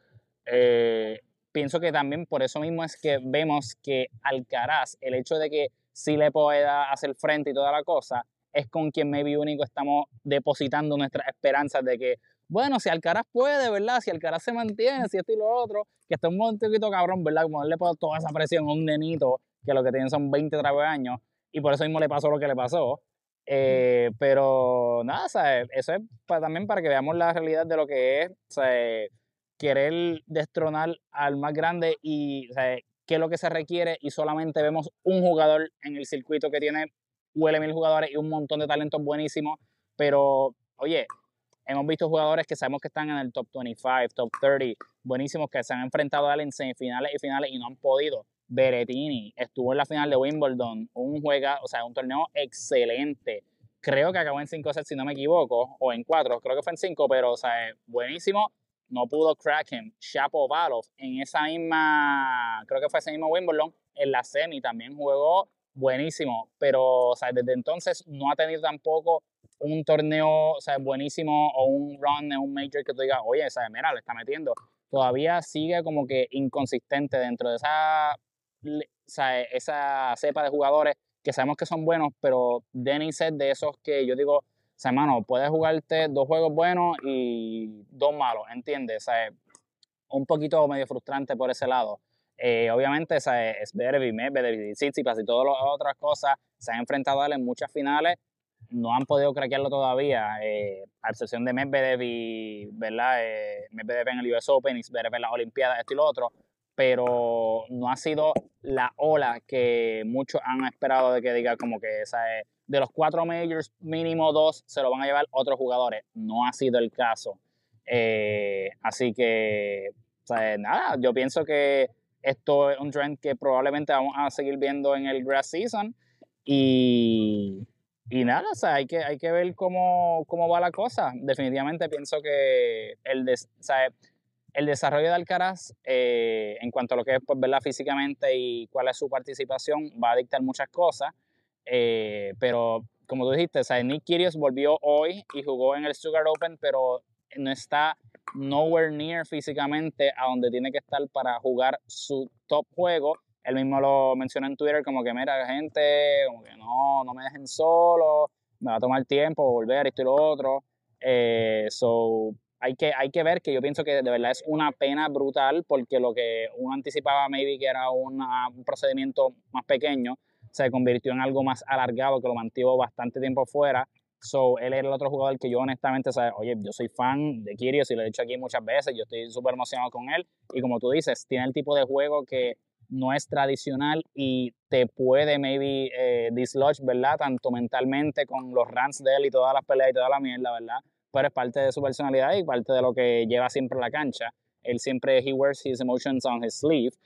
S1: eh, pienso que también por eso mismo es que vemos que Alcaraz, el hecho de que si le pueda hacer frente y toda la cosa, es con quien maybe único estamos depositando nuestras esperanzas de que, bueno, si Alcaraz puede, ¿verdad? Si Alcaraz se mantiene, si esto y lo otro, que está un poquito cabrón, ¿verdad? Como él le puede toda esa presión a un nenito que lo que tiene son 20, 30 años, y por eso mismo le pasó lo que le pasó. Eh, pero nada, ¿sabes? eso es también para que veamos la realidad de lo que es ¿sabes? querer destronar al más grande y ¿sabes? qué es lo que se requiere y solamente vemos un jugador en el circuito que tiene huele mil jugadores y un montón de talentos buenísimos, pero oye, hemos visto jugadores que sabemos que están en el top 25, top 30, buenísimos, que se han enfrentado a él en semifinales y finales y no han podido. Berettini estuvo en la final de Wimbledon, un juega, o sea, un torneo excelente. Creo que acabó en 5 sets, si no me equivoco, o en 4, creo que fue en 5, pero, o sea, buenísimo no pudo crack him. Shapovalov en esa misma, creo que fue ese mismo Wimbledon, en la semi también jugó buenísimo, pero o sea, desde entonces no ha tenido tampoco un torneo o buenísimo o un run en un major que tú digas, oye, esa mira, le está metiendo. Todavía sigue como que inconsistente dentro de esa, esa cepa de jugadores que sabemos que son buenos, pero Denis es de esos que yo digo, o sea, hermano, puedes jugarte dos juegos buenos y dos malos, ¿entiendes? O sea, un poquito medio frustrante por ese lado. Eh, obviamente, o sea, es Medvedev, Medvedev, Tsitsipas y todas las otras cosas se han enfrentado a él en muchas finales, no han podido craquearlo todavía, eh, a excepción de Medvedev y, ¿verdad? Eh, Medvedev en el US Open y Medvedev en las Olimpiadas, esto y lo otro, pero no ha sido la ola que muchos han esperado de que diga como que esa es de los cuatro majors, mínimo dos se lo van a llevar otros jugadores. No ha sido el caso. Eh, así que, nada, yo pienso que esto es un trend que probablemente vamos a seguir viendo en el grass season. Y, y nada, o sea, hay que, hay que ver cómo, cómo va la cosa. Definitivamente pienso que el, de, el desarrollo de Alcaraz, eh, en cuanto a lo que es pues, verla físicamente y cuál es su participación, va a dictar muchas cosas. Eh, pero como tú dijiste, o Nick Kyrgios volvió hoy y jugó en el Sugar Open, pero no está nowhere near físicamente a donde tiene que estar para jugar su top juego. Él mismo lo menciona en Twitter como que, mira, gente, como que no, no me dejen solo, me va a tomar tiempo volver, esto y lo otro. Eh, so, hay que, hay que ver que yo pienso que de verdad es una pena brutal porque lo que uno anticipaba maybe que era un procedimiento más pequeño, se convirtió en algo más alargado que lo mantuvo bastante tiempo fuera. So, él era el otro jugador que yo honestamente, oye, yo soy fan de Kyrgios y lo he dicho aquí muchas veces, yo estoy súper emocionado con él y como tú dices, tiene el tipo de juego que no es tradicional y te puede maybe eh, dislodge, ¿verdad? Tanto mentalmente con los runs de él y todas las peleas y toda la mierda, ¿verdad? Pero es parte de su personalidad y parte de lo que lleva siempre a la cancha. Él siempre, he wears his emotions on his sleeve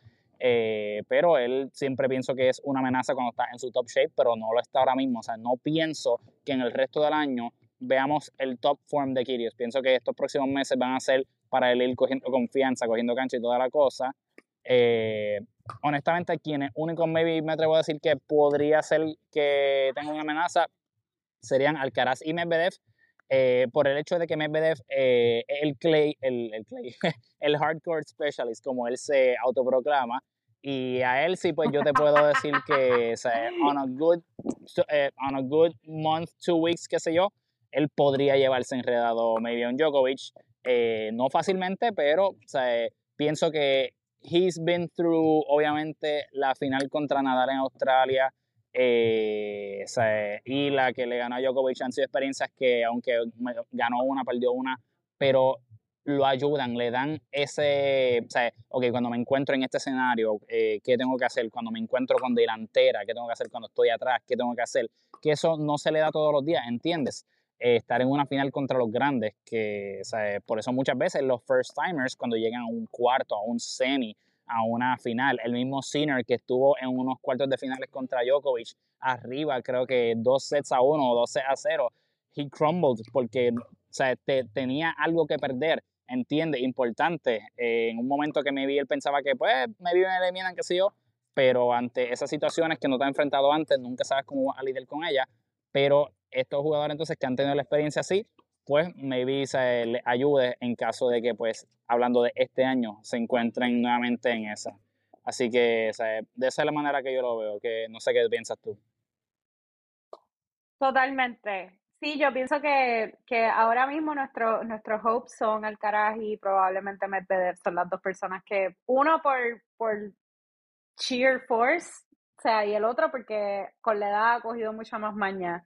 S1: eh, pero él siempre pienso que es una amenaza cuando está en su top shape, pero no lo está ahora mismo. O sea, no pienso que en el resto del año veamos el top form de Kyrgios. Pienso que estos próximos meses van a ser para él ir cogiendo confianza, cogiendo cancha y toda la cosa. Eh, honestamente, quienes únicos maybe me atrevo a decir que podría ser que tenga una amenaza serían Alcaraz y Medvedev. Eh, por el hecho de que Medvedev eh, el clay, el, el, clay, el hardcore specialist, como él se autoproclama, y a él sí, pues yo te puedo decir que o on, a good, eh, on a good month, two weeks, qué sé yo, él podría llevarse enredado maybe un Djokovic, no fácilmente, pero o sea, pienso que he's been through, obviamente, la final contra Nadal en Australia. Eh, y la que le ganó a Djokovic han sido experiencias que, aunque ganó una, perdió una, pero lo ayudan, le dan ese, o sea, ok, cuando me encuentro en este escenario, eh, ¿qué tengo que hacer? Cuando me encuentro con delantera, ¿qué tengo que hacer cuando estoy atrás? ¿Qué tengo que hacer? Que eso no se le da todos los días, ¿entiendes? Eh, estar en una final contra los grandes, que por eso muchas veces los first timers cuando llegan a un cuarto, a un semi, a una final, el mismo Sinner que estuvo en unos cuartos de finales contra Djokovic, arriba creo que dos sets a uno o dos sets a cero, he crumbled porque tenía algo que perder, entiende, importante, eh, en un momento que maybe él pensaba que pues me me eliminan, qué sé yo, pero ante esas situaciones que no te ha enfrentado antes, nunca sabes cómo vas a lidiar con ella, pero estos jugadores entonces que han tenido la experiencia así, pues maybe se les ayude en caso de que, pues, hablando de este año, se encuentren nuevamente en esa. Así que de esa es la manera que yo lo veo, que no sé qué piensas tú.
S2: Totalmente. Sí, yo pienso que, que ahora mismo nuestro, nuestros hopes son Alcaraz y probablemente Medvedev. Son las dos personas que, uno por, por cheer force, o sea, y el otro porque con la edad ha cogido mucha más maña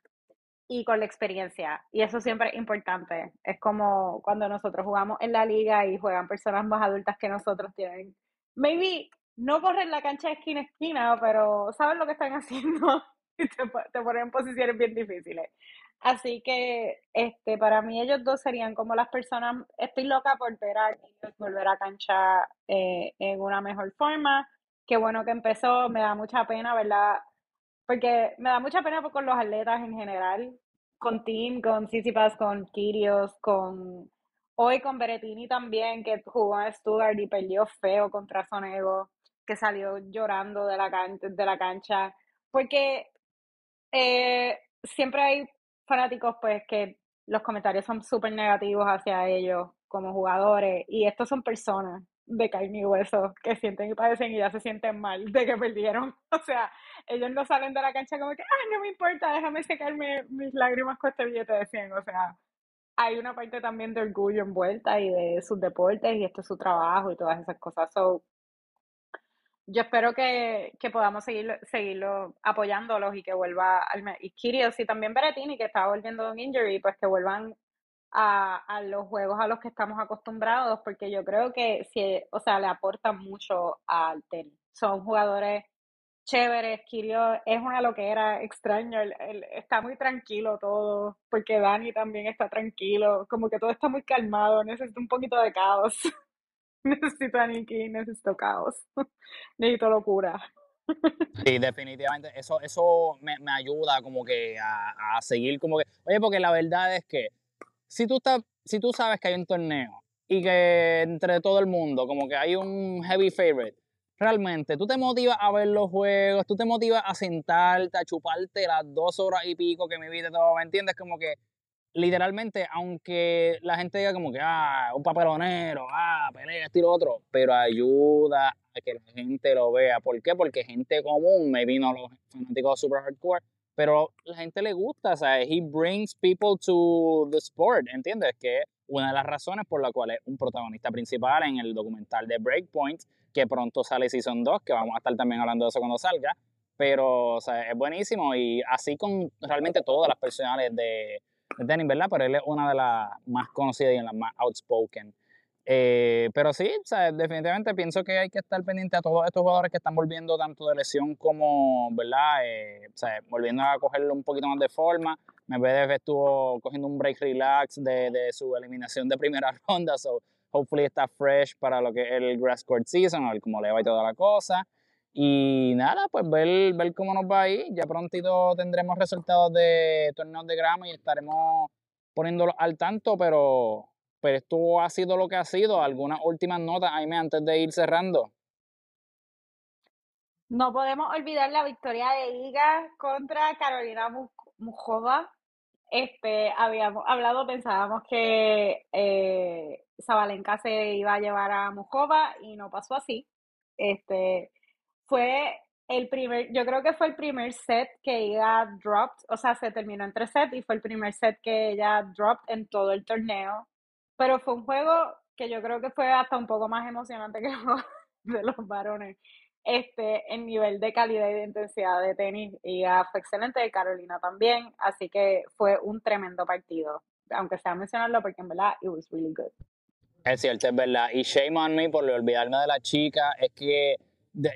S2: y con la experiencia. Y eso siempre es importante. Es como cuando nosotros jugamos en la liga y juegan personas más adultas que nosotros tienen. Maybe no corren la cancha de esquina a esquina, pero saben lo que están haciendo y te, te ponen en posiciones bien difíciles. Así que este para mí ellos dos serían como las personas, estoy loca por ver a volver a cancha eh, en una mejor forma. Qué bueno que empezó, me da mucha pena, ¿verdad? Porque me da mucha pena con los atletas en general, con Tim, con Sissipas, con Kirios, con hoy con Berettini también, que jugó en Stuttgart y perdió feo contra Sonego, que salió llorando de la, cancha, de la cancha. Porque eh, siempre hay fanáticos pues que los comentarios son súper negativos hacia ellos como jugadores y estos son personas de carne y hueso que sienten y padecen y ya se sienten mal de que perdieron. O sea, ellos no salen de la cancha como que, ah, no me importa, déjame secarme mis lágrimas con este billete de 100. O sea, hay una parte también de orgullo envuelta y de sus deportes y esto es su trabajo y todas esas cosas. So, yo espero que, que podamos seguir, seguirlo apoyándolos y que vuelva al y Kirios y también Berettini que está volviendo de un injury, pues que vuelvan a, a, los juegos a los que estamos acostumbrados, porque yo creo que si, o sea, le aportan mucho al tenis. Son jugadores chéveres, Kirio es una loquera, extraño, él, está muy tranquilo todo, porque Dani también está tranquilo, como que todo está muy calmado, necesito un poquito de caos. necesito a Nikki, necesito caos, necesito locura.
S1: Sí, definitivamente, eso, eso me, me ayuda como que a, a seguir como que, oye, porque la verdad es que si tú, estás, si tú sabes que hay un torneo y que entre todo el mundo como que hay un heavy favorite, realmente tú te motivas a ver los juegos, tú te motivas a sentarte, a chuparte las dos horas y pico que me viste todo, ¿me entiendes? Como que literalmente, aunque la gente diga como que, ah, un papelonero, ah, pelea, estilo otro, pero ayuda a que la gente lo vea. ¿Por qué? Porque gente común, me vino los fanáticos super hardcore, pero la gente le gusta, sea, he brings people to the sport, ¿entiendes? Que es una de las razones por la cual es un protagonista principal en el documental de Breakpoint, que pronto sale Season 2, que vamos a estar también hablando de eso cuando salga, pero, sea, es buenísimo y así con realmente todas las personales de, de tenis, ¿verdad? Pero él es una de las más conocidas y las más outspoken. Eh, pero sí, definitivamente pienso que hay que estar pendiente a todos estos jugadores que están volviendo tanto de lesión como, ¿verdad? Eh, volviendo a cogerlo un poquito más de forma. Medvedev estuvo cogiendo un break relax de, de, su eliminación de primera ronda, so hopefully está fresh para lo que es el grass court season, a ver cómo le va y toda la cosa. Y nada, pues ver, ver cómo nos va ahí. Ya prontito tendremos resultados de torneos de grama y estaremos poniéndolo al tanto, pero pero esto ha sido lo que ha sido. ¿Algunas últimas notas, Jaime, antes de ir cerrando?
S2: No podemos olvidar la victoria de Iga contra Carolina Mujova. Este, habíamos hablado, pensábamos que eh, Zabalenka se iba a llevar a Mujova y no pasó así. Este, fue el primer, yo creo que fue el primer set que ella dropped, o sea, se terminó en tres sets y fue el primer set que ella dropped en todo el torneo. Pero fue un juego que yo creo que fue hasta un poco más emocionante que de los varones. Este, el nivel de calidad y de intensidad de tenis Iga fue excelente, Carolina también, así que fue un tremendo partido, aunque sea mencionarlo porque en verdad it was really good.
S1: Es cierto, es verdad. Y shame on me por olvidarme de la chica, es que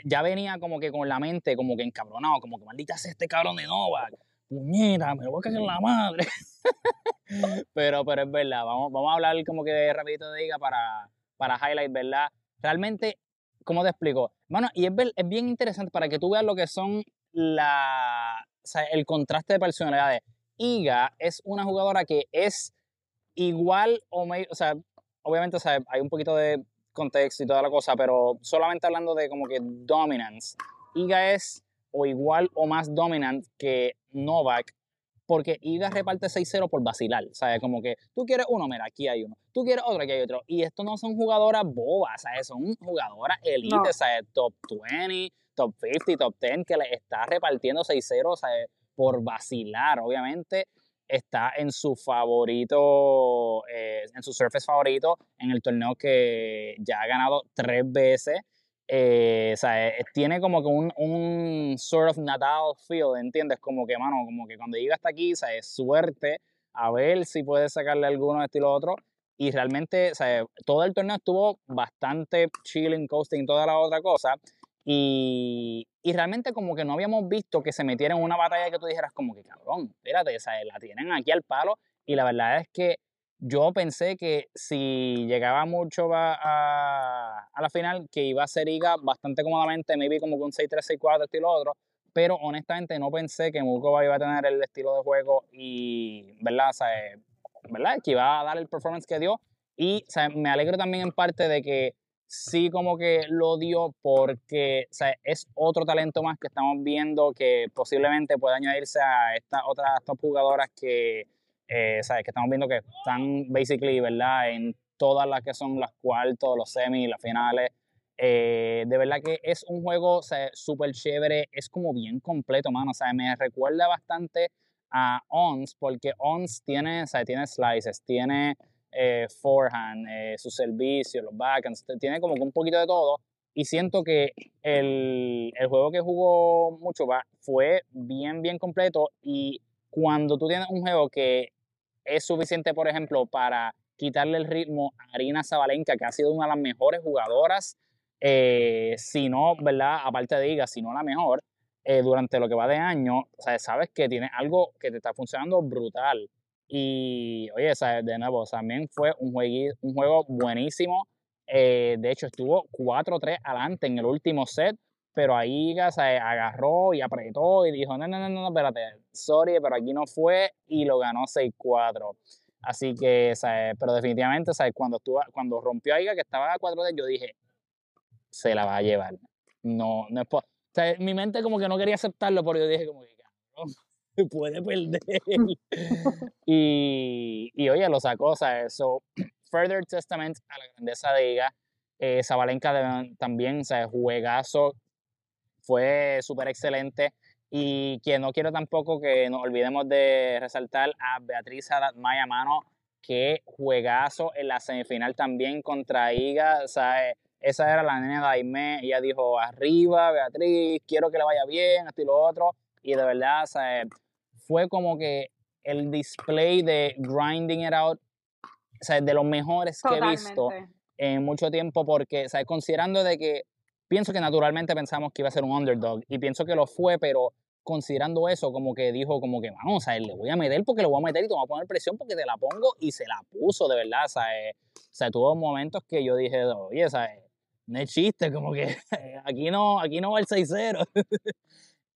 S1: ya venía como que con la mente como que encabronado, como que maldita sea este cabrón de Novak, puñeta, me voy a caer en la madre. pero, pero es verdad, vamos, vamos a hablar como que rapidito de Iga para, para highlight, ¿verdad? Realmente, ¿cómo te explico? Bueno, y es, es bien interesante para que tú veas lo que son la, o sea, el contraste de personalidades. Iga es una jugadora que es igual o, o sea, obviamente hay un poquito de contexto y toda la cosa, pero solamente hablando de como que dominance, Iga es o igual o más dominant que Novak porque Iga reparte 6-0 por vacilar, ¿sabes? Como que tú quieres uno, mira, aquí hay uno. Tú quieres otro, aquí hay otro. Y esto no son jugadoras bobas, ¿sabes? Son jugadoras elite, ¿sabes? Top 20, top 50, top 10, que le está repartiendo 6-0, ¿sabes? Por vacilar, obviamente. Está en su favorito, eh, en su surface favorito, en el torneo que ya ha ganado tres veces. Eh, o sea, eh, tiene como que un, un sort of Natal feel, ¿entiendes? Como que, mano, como que cuando llega hasta aquí, o sea, es suerte a ver si puede sacarle alguno de estilo otro. Y realmente, o sea, todo el torneo estuvo bastante chilling, coasting, toda la otra cosa. Y, y, realmente como que no habíamos visto que se metiera en una batalla que tú dijeras como que, cabrón, espérate, o sea, la tienen aquí al palo. Y la verdad es que yo pensé que si llegaba mucho a, a, la final, que iba a ser Iga bastante cómodamente, maybe como con 6-3, 6-4, estilo otro, pero honestamente no pensé que Mukova iba a tener el estilo de juego y, ¿verdad? O sea, ¿verdad? Que iba a dar el performance que dio. Y o sea, me alegro también en parte de que sí como que lo dio porque o sea, es otro talento más que estamos viendo que posiblemente puede añadirse a estas otras top jugadoras que eh, ¿sabes? Que estamos viendo que están basically, ¿verdad? En todas las que son las cuartos, los semis, las finales. Eh, de verdad que es un juego súper chévere, es como bien completo, mano. O sea, me recuerda bastante a ONS, porque ONS tiene, o sea, tiene slices, tiene eh, forehand, eh, su servicio, los backhands, tiene como un poquito de todo. Y siento que el, el juego que jugó mucho fue bien, bien completo. Y cuando tú tienes un juego que es suficiente, por ejemplo, para quitarle el ritmo a Arina Zabalenka, que ha sido una de las mejores jugadoras, eh, si no, ¿verdad? Aparte de Iga, si no la mejor, eh, durante lo que va de año, sabes que tiene algo que te está funcionando brutal. Y, oye, ¿sabes? de nuevo, también fue un, un juego buenísimo. Eh, de hecho, estuvo 4-3 adelante en el último set pero ahí se agarró y apretó y dijo, no, no, no, no, espérate, sorry, pero aquí no fue y lo ganó 6-4. Así que, pero definitivamente, ¿sabes? Cuando, estuvo, cuando rompió a Iga, que estaba a 4 de yo dije, se la va a llevar. No, no es por... O sea, mi mente como que no quería aceptarlo, pero yo dije como que, no, puede perder. y, y oye, lo sacó, o sea, eso, further testament a la grandeza de Iga. Eh, Zabalenka también, sea, juegazo fue súper excelente. Y que no quiero tampoco que nos olvidemos de resaltar a Beatriz Maya Mano, que juegazo en la semifinal también contra Iga. O sea, esa era la nena de Aime. Ella dijo, arriba, Beatriz, quiero que le vaya bien, esto y lo otro. Y de verdad, o sea, fue como que el display de grinding it out, o sea, de los mejores que he visto en mucho tiempo, porque, o sea, considerando de que pienso que naturalmente pensamos que iba a ser un underdog y pienso que lo fue, pero considerando eso, como que dijo, como que, vamos, o sea, le voy a meter porque le voy a meter y te voy a poner presión porque te la pongo y se la puso, de verdad, o sea, eh, o sea tuvo momentos que yo dije, oye, o sea, no es chiste, como que aquí no, aquí no va el 6-0.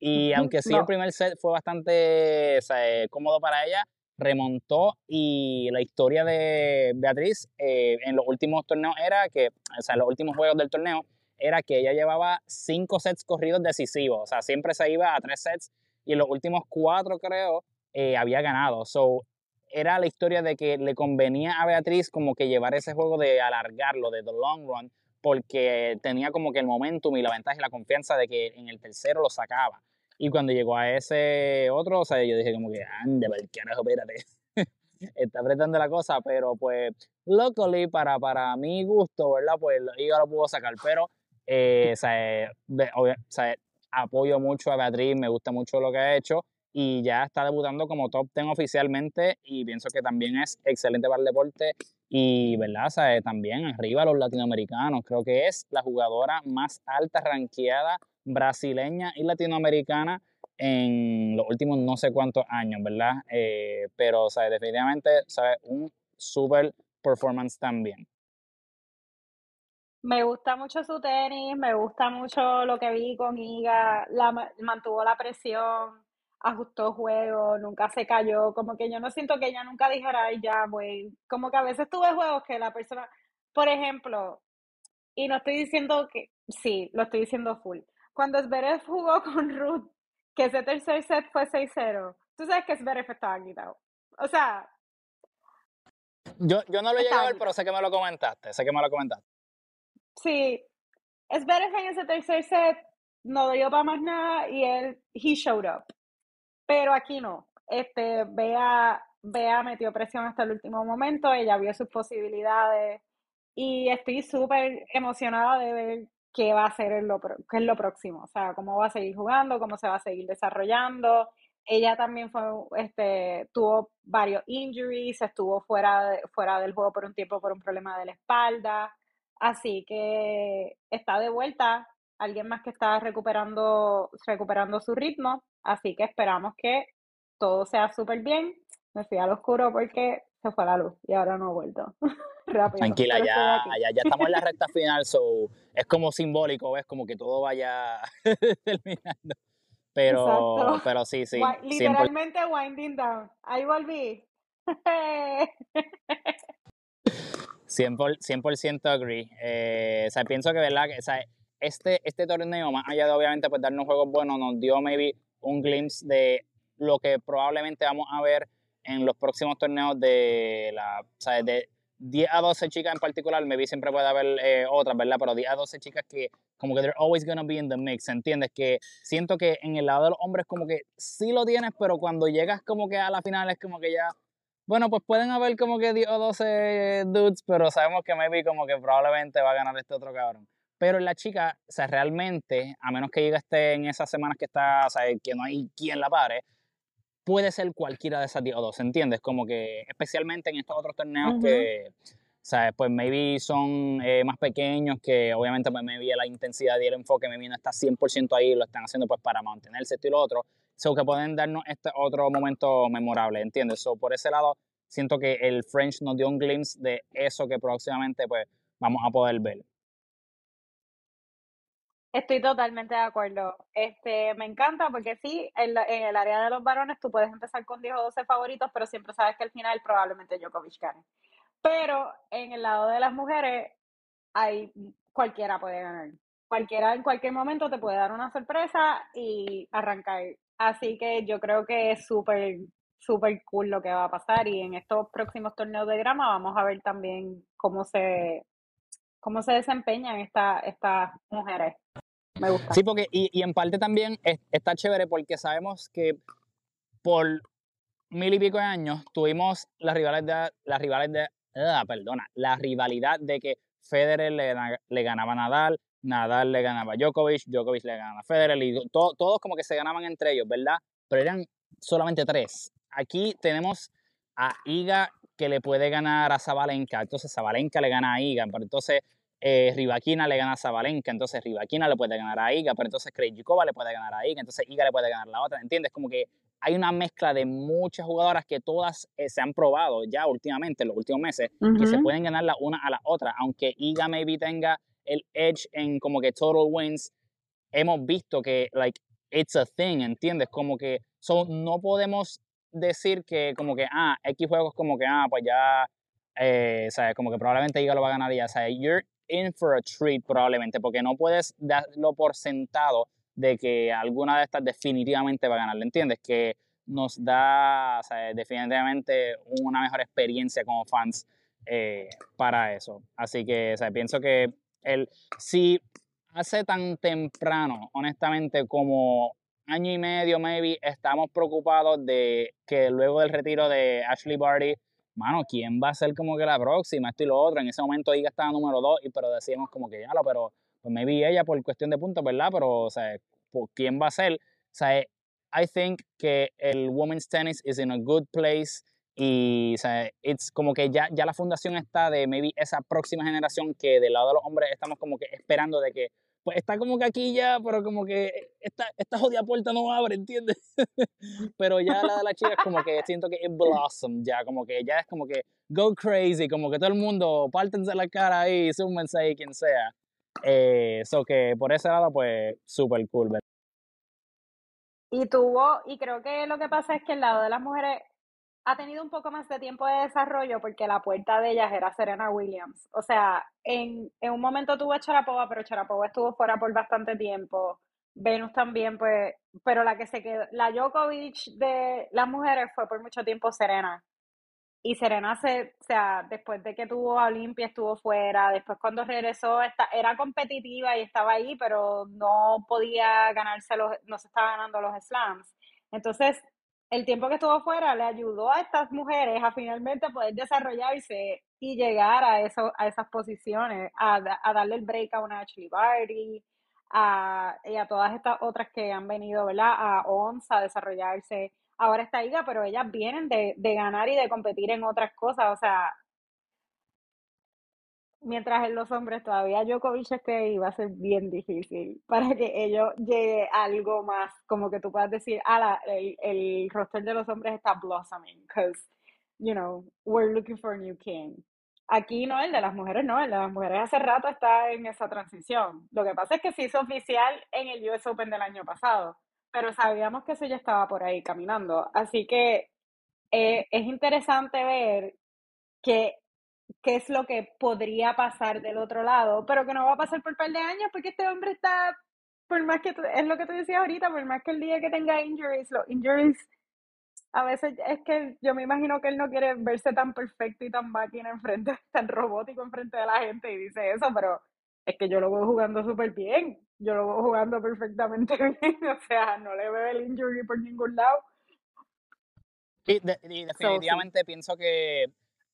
S1: y aunque sí el primer set fue bastante o sea, cómodo para ella, remontó y la historia de Beatriz eh, en los últimos torneos era que, o sea, en los últimos juegos del torneo, era que ella llevaba cinco sets corridos decisivos, o sea, siempre se iba a tres sets y en los últimos cuatro, creo, eh, había ganado. So, era la historia de que le convenía a Beatriz como que llevar ese juego de alargarlo, de the long run, porque tenía como que el momentum y la ventaja y la confianza de que en el tercero lo sacaba. Y cuando llegó a ese otro, o sea, yo dije como que, ande, carajo, espérate. Está apretando la cosa, pero pues, luckily, para, para mi gusto, ¿verdad? Pues yo lo pudo sacar. Pero Eh, sea, apoyo mucho a Beatriz, me gusta mucho lo que ha hecho y ya está debutando como top 10 oficialmente y pienso que también es excelente para el deporte y, ¿verdad? O sea, también arriba los latinoamericanos, creo que es la jugadora más alta ranqueada brasileña y latinoamericana en los últimos no sé cuántos años, ¿verdad? Eh, pero, sea, definitivamente, ¿sabes? Un super performance también.
S2: Me gusta mucho su tenis, me gusta mucho lo que vi con Iga, la, mantuvo la presión, ajustó juego, nunca se cayó, como que yo no siento que ella nunca dijera, ay, ya, güey, como que a veces tuve juegos que la persona, por ejemplo, y no estoy diciendo que, sí, lo estoy diciendo full, cuando Zverev jugó con Ruth, que ese tercer set fue 6-0, tú sabes que Zverev estaba quitado, o sea...
S1: Yo, yo no lo llegué a ver, pero sé que me lo comentaste, sé que me lo comentaste.
S2: Sí, Zverev en ese tercer set no dio para más nada y él, he showed up. Pero aquí no. Este, Bea, Bea metió presión hasta el último momento, ella vio sus posibilidades y estoy súper emocionada de ver qué va a ser lo, qué es lo próximo, o sea, cómo va a seguir jugando, cómo se va a seguir desarrollando. Ella también fue, este, tuvo varios injuries, estuvo fuera, fuera del juego por un tiempo por un problema de la espalda. Así que está de vuelta, alguien más que está recuperando, recuperando su ritmo, así que esperamos que todo sea súper bien. Me fui al oscuro porque se fue la luz y ahora no he vuelto.
S1: Tranquila, ya, ya, estamos en la recta final, so es como simbólico, es como que todo vaya terminando. Pero, pero sí, sí.
S2: Literalmente winding down. Ahí volví.
S1: 100%, agree. Eh, o sea, pienso que, ¿verdad? o sea, este, este torneo, más allá de obviamente pues darnos juegos buenos, nos dio maybe un glimpse de lo que probablemente vamos a ver en los próximos torneos de la, o sea, de 10 a 12 chicas en particular, maybe siempre puede haber eh, otras, ¿verdad? Pero 10 a 12 chicas que como que they're always gonna be in the mix, ¿entiendes? Que siento que en el lado de los hombres como que sí lo tienes, pero cuando llegas como que a la final es como que ya bueno, pues pueden haber como que 10 o 12 dudes, pero sabemos que maybe como que probablemente va a ganar este otro cabrón. Pero en la chica, o sea, realmente, a menos que llegue este en esas semanas que está, o sea, que no hay quien la pare, puede ser cualquiera de esas 10 o 12, ¿entiendes? Como que especialmente en estos otros torneos que, ¿sabes? Pues maybe son eh, más pequeños, que obviamente pues maybe la intensidad y el enfoque maybe no está 100% ahí, lo están haciendo pues para mantenerse esto y lo otro so que pueden darnos este otro momento memorable, ¿entiendes? So, por ese lado, siento que el French nos dio un glimpse de eso que próximamente pues vamos a poder ver.
S2: Estoy totalmente de acuerdo. Este, me encanta porque sí, en, en, el área de los varones tú puedes empezar con 10 o 12 favoritos, pero siempre sabes que al final probablemente Djokovic gane. Pero en el lado de las mujeres, hay, cualquiera puede ganar. Cualquiera en cualquier momento te puede dar una sorpresa y arrancar Así que yo creo que es súper, súper cool lo que va a pasar y en estos próximos torneos de grama vamos a ver también cómo se, cómo se desempeñan estas estas mujeres. Me gusta.
S1: Sí, porque, y, y en parte también está chévere porque sabemos que por mil y pico de años tuvimos las rivales de, las rivales de, ah, perdona, la rivalidad de que Federer le, le ganaba a Nadal, Nadal le ganaba a Djokovic, Djokovic le ganaba a Federer, y todos como que se ganaban entre ellos, ¿verdad? Pero eran solamente tres. Aquí tenemos a Iga que le puede ganar a Zabalenka, entonces Zabalenka le gana a Iga, pero entonces eh, Rivaquina le gana a Zabalenka, entonces Rivaquina le puede ganar a Iga, pero entonces Krejcikova le puede ganar a Iga, entonces Iga le puede ganar a la otra, ¿entiendes? Como que hay una mezcla de muchas jugadoras que todas eh, se han probado ya últimamente, en los últimos meses, que se pueden ganar la una a la otra, aunque Iga maybe tenga el edge en como que total wins, hemos visto que, like, it's a thing, ¿entiendes? Como que, so, no podemos decir que, como que, ah, X juegos como que, ah, pues ya, eh, ¿sabes? Como que probablemente Iga lo va a ganar ya, ¿sabes? You're in for a treat probablemente, porque no puedes darlo por sentado de que alguna de estas definitivamente va a ganar, ¿entiendes? Que nos da, ¿sabes? definitivamente una mejor experiencia como fans eh, para eso. Así que, ¿sabes? pienso que el, si hace tan temprano, honestamente, como año y medio, maybe, estamos preocupados de que luego del retiro de Ashley Barty, mano, ¿quién va a ser como que la próxima? Esto y lo otro. En ese momento Iga estaba número dos, y, pero decíamos como que ya lo, pero pues maybe ella por cuestión de puntos, ¿verdad? Pero, o sea, ¿quién va a ser? O sea, I think que el women's tennis is in a good place y, o sea, it's como que ya, ya la fundación está de maybe esa próxima generación que del lado de los hombres estamos como que esperando de que, pues está como que aquí ya, pero como que esta, esta jodida puerta no abre, ¿entiendes? pero ya la de la chica es como que siento que it blossom ya, como que ya es como que go crazy, como que todo el mundo, pártense la cara ahí, súmense ahí, quien sea. Eh, so que por ese lado, pues, súper cool, ¿verdad?
S2: Y tuvo, y creo que lo que pasa es que el lado de las mujeres ha tenido un poco más de tiempo de desarrollo porque la puerta de ellas era Serena Williams. O sea, en, en un momento tuvo a Charapova, pero Charapova estuvo fuera por bastante tiempo. Venus también, pues, pero la que se quedó, la Djokovic de las mujeres fue por mucho tiempo Serena. Y Serena, se, o sea, después de que tuvo a Olimpia, estuvo fuera. Después, cuando regresó, era competitiva y estaba ahí, pero no podía ganarse los, no se estaba ganando los slams. Entonces, el tiempo que estuvo fuera le ayudó a estas mujeres a finalmente poder desarrollarse y llegar a, eso, a esas posiciones, a, darle el break a una Ashley Barty, a, y a todas estas otras que han venido, ¿verdad? A ONSA a desarrollarse ahora está Iga, pero ellas vienen de, de ganar y de competir en otras cosas, o sea, mientras en los hombres todavía Djokovic esté va a ser bien difícil para que ellos llegue a algo más, como que tú puedas decir, ah, el, el roster de los hombres está blossoming, because, you know, we're looking for a new king. Aquí no, el de las mujeres no, el de las mujeres hace rato está en esa transición. Lo que pasa es que se hizo oficial en el US Open del año pasado pero sabíamos que eso ya estaba por ahí caminando. Así que eh, es interesante ver qué, qué es lo que podría pasar del otro lado, pero que no va a pasar por un par de años porque este hombre está, por más que, es lo que tú decías ahorita, por más que el día que tenga injuries, los injuries, a veces es que yo me imagino que él no quiere verse tan perfecto y tan máquina enfrente, tan robótico enfrente de la gente y dice eso, pero es que yo lo veo jugando súper bien. Yo lo veo jugando perfectamente bien. O sea, no le veo el injury por ningún lado.
S1: Y, definitivamente pienso que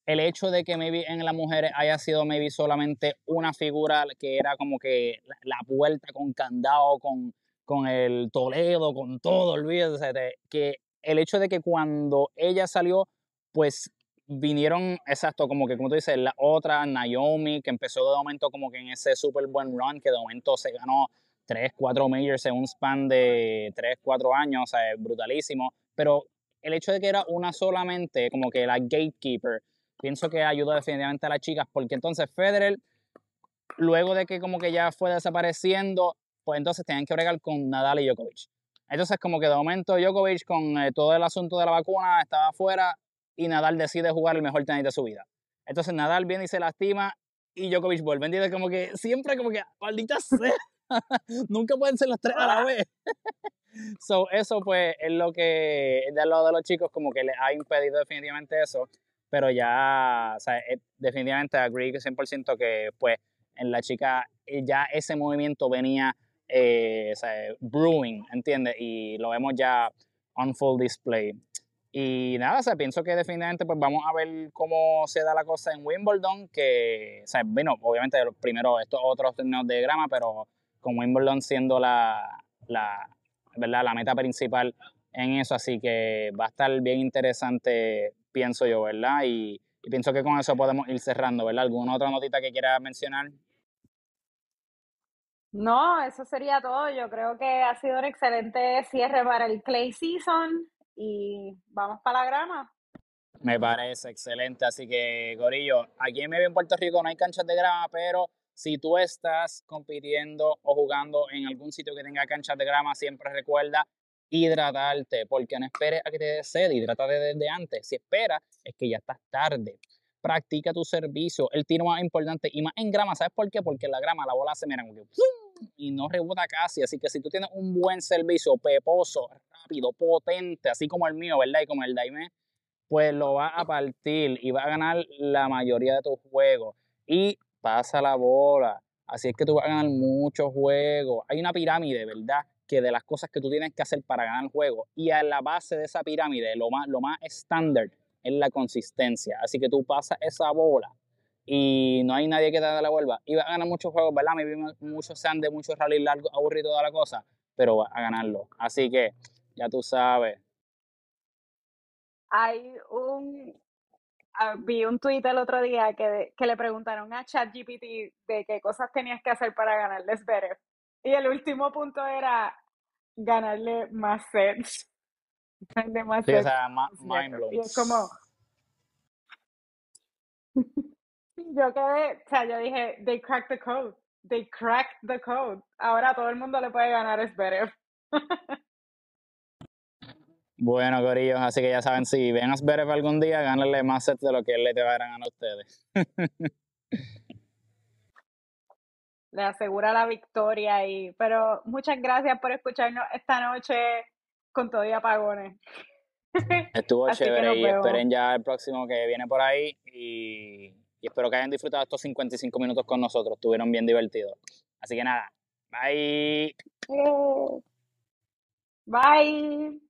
S1: el hecho de que maybe en las mujeres haya sido maybe solamente una figura que era como que la, puerta con candado, con, con el Toledo, con todo, olvídate, que el hecho de que cuando ella salió, pues vinieron, exacto, como que como tú dices, la otra, Naomi, que empezó de momento como que en ese súper buen run, que de momento se ganó 3, 4 majors en un span de 3, 4 años, o sea, es brutalísimo. Pero el hecho de que era una solamente, como que la gatekeeper, pienso que ayudó definitivamente a las chicas, porque entonces Federer, luego de que como que ya fue desapareciendo, pues entonces tenían que bregar con Nadal y Djokovic. Entonces como que de momento Djokovic con eh, todo el asunto de la vacuna estaba afuera, y Nadal decide jugar el mejor tenis de su vida. Entonces Nadal viene y se lastima y Djokovic vuelve. ¿Entiendes? Como que siempre como que, maldita sea, nunca pueden ser los tres a la vez. so, eso pues es lo que del lado de los chicos como que les ha impedido definitivamente eso. Pero ya, o sea, eh, definitivamente agree 100% que pues en la chica eh, ya ese movimiento venía eh, o sea, brewing, ¿entiendes? Y lo vemos ya on full display. Y nada, o sea, pienso que definitivamente pues vamos a ver cómo se da la cosa en Wimbledon, que, o sea, bueno, obviamente primero estos otros torneos de grama, pero con Wimbledon siendo la, la, ¿verdad? la meta principal en eso, así que va a estar bien interesante, pienso yo, ¿verdad? Y, y pienso que con eso podemos ir cerrando, ¿verdad? ¿Alguna otra notita que quiera mencionar?
S2: No, eso sería todo. Yo creo que ha sido un excelente cierre para el Clay Season y vamos para la grama.
S1: Me parece excelente, así que Gorillo, aquí en medio en Puerto Rico no hay canchas de grama, pero si tú estás compitiendo o jugando en algún sitio que tenga canchas de grama, siempre recuerda hidratarte, porque no esperes a que te dé sed, hidrátate desde antes. Si esperas, es que ya estás tarde. Practica tu servicio, el tiro más importante y más en grama, ¿sabes por qué? Porque en la grama la bola se mira como que y no rebota casi. Así que si tú tienes un buen servicio, peposo, rápido, potente, así como el mío, ¿verdad? Y como el Daime, pues lo vas a partir y vas a ganar la mayoría de tus juegos. Y pasa la bola. Así es que tú vas a ganar muchos juegos. Hay una pirámide, ¿verdad? Que de las cosas que tú tienes que hacer para ganar juegos. Y a la base de esa pirámide, lo más, lo más estándar es la consistencia. Así que tú pasas esa bola y no hay nadie que te la vuelta, iba a ganar muchos juegos, ¿verdad? Me vi muchos sean de muchos rally largos, aburrido toda la cosa, pero va a ganarlo. Así que ya tú sabes.
S2: Hay un. ah, vi un tweet el otro día que, que le preguntaron a ChatGPT de qué cosas tenías que hacer para ganarles better. Y el último punto era ganarle más sets. Ganarle más
S1: Sí, o
S2: sets.
S1: sea, ma-
S2: Y
S1: mind blown.
S2: es como. Yo quedé, o sea, yo dije, they cracked the code. They cracked the code. Ahora todo el mundo le puede ganar es better.
S1: Bueno, Corillos, así que ya saben, si ven a Zverev algún día, gánenle más sets de lo que él le te va a ganar a ustedes.
S2: le asegura la victoria y pero muchas gracias por escucharnos esta noche con todo y apagones.
S1: Estuvo chévere y esperen ya el próximo que viene por ahí y, y espero que hayan disfrutado estos 55 minutos con nosotros, estuvieron bien divertidos. Así que nada, bye.
S2: Bye.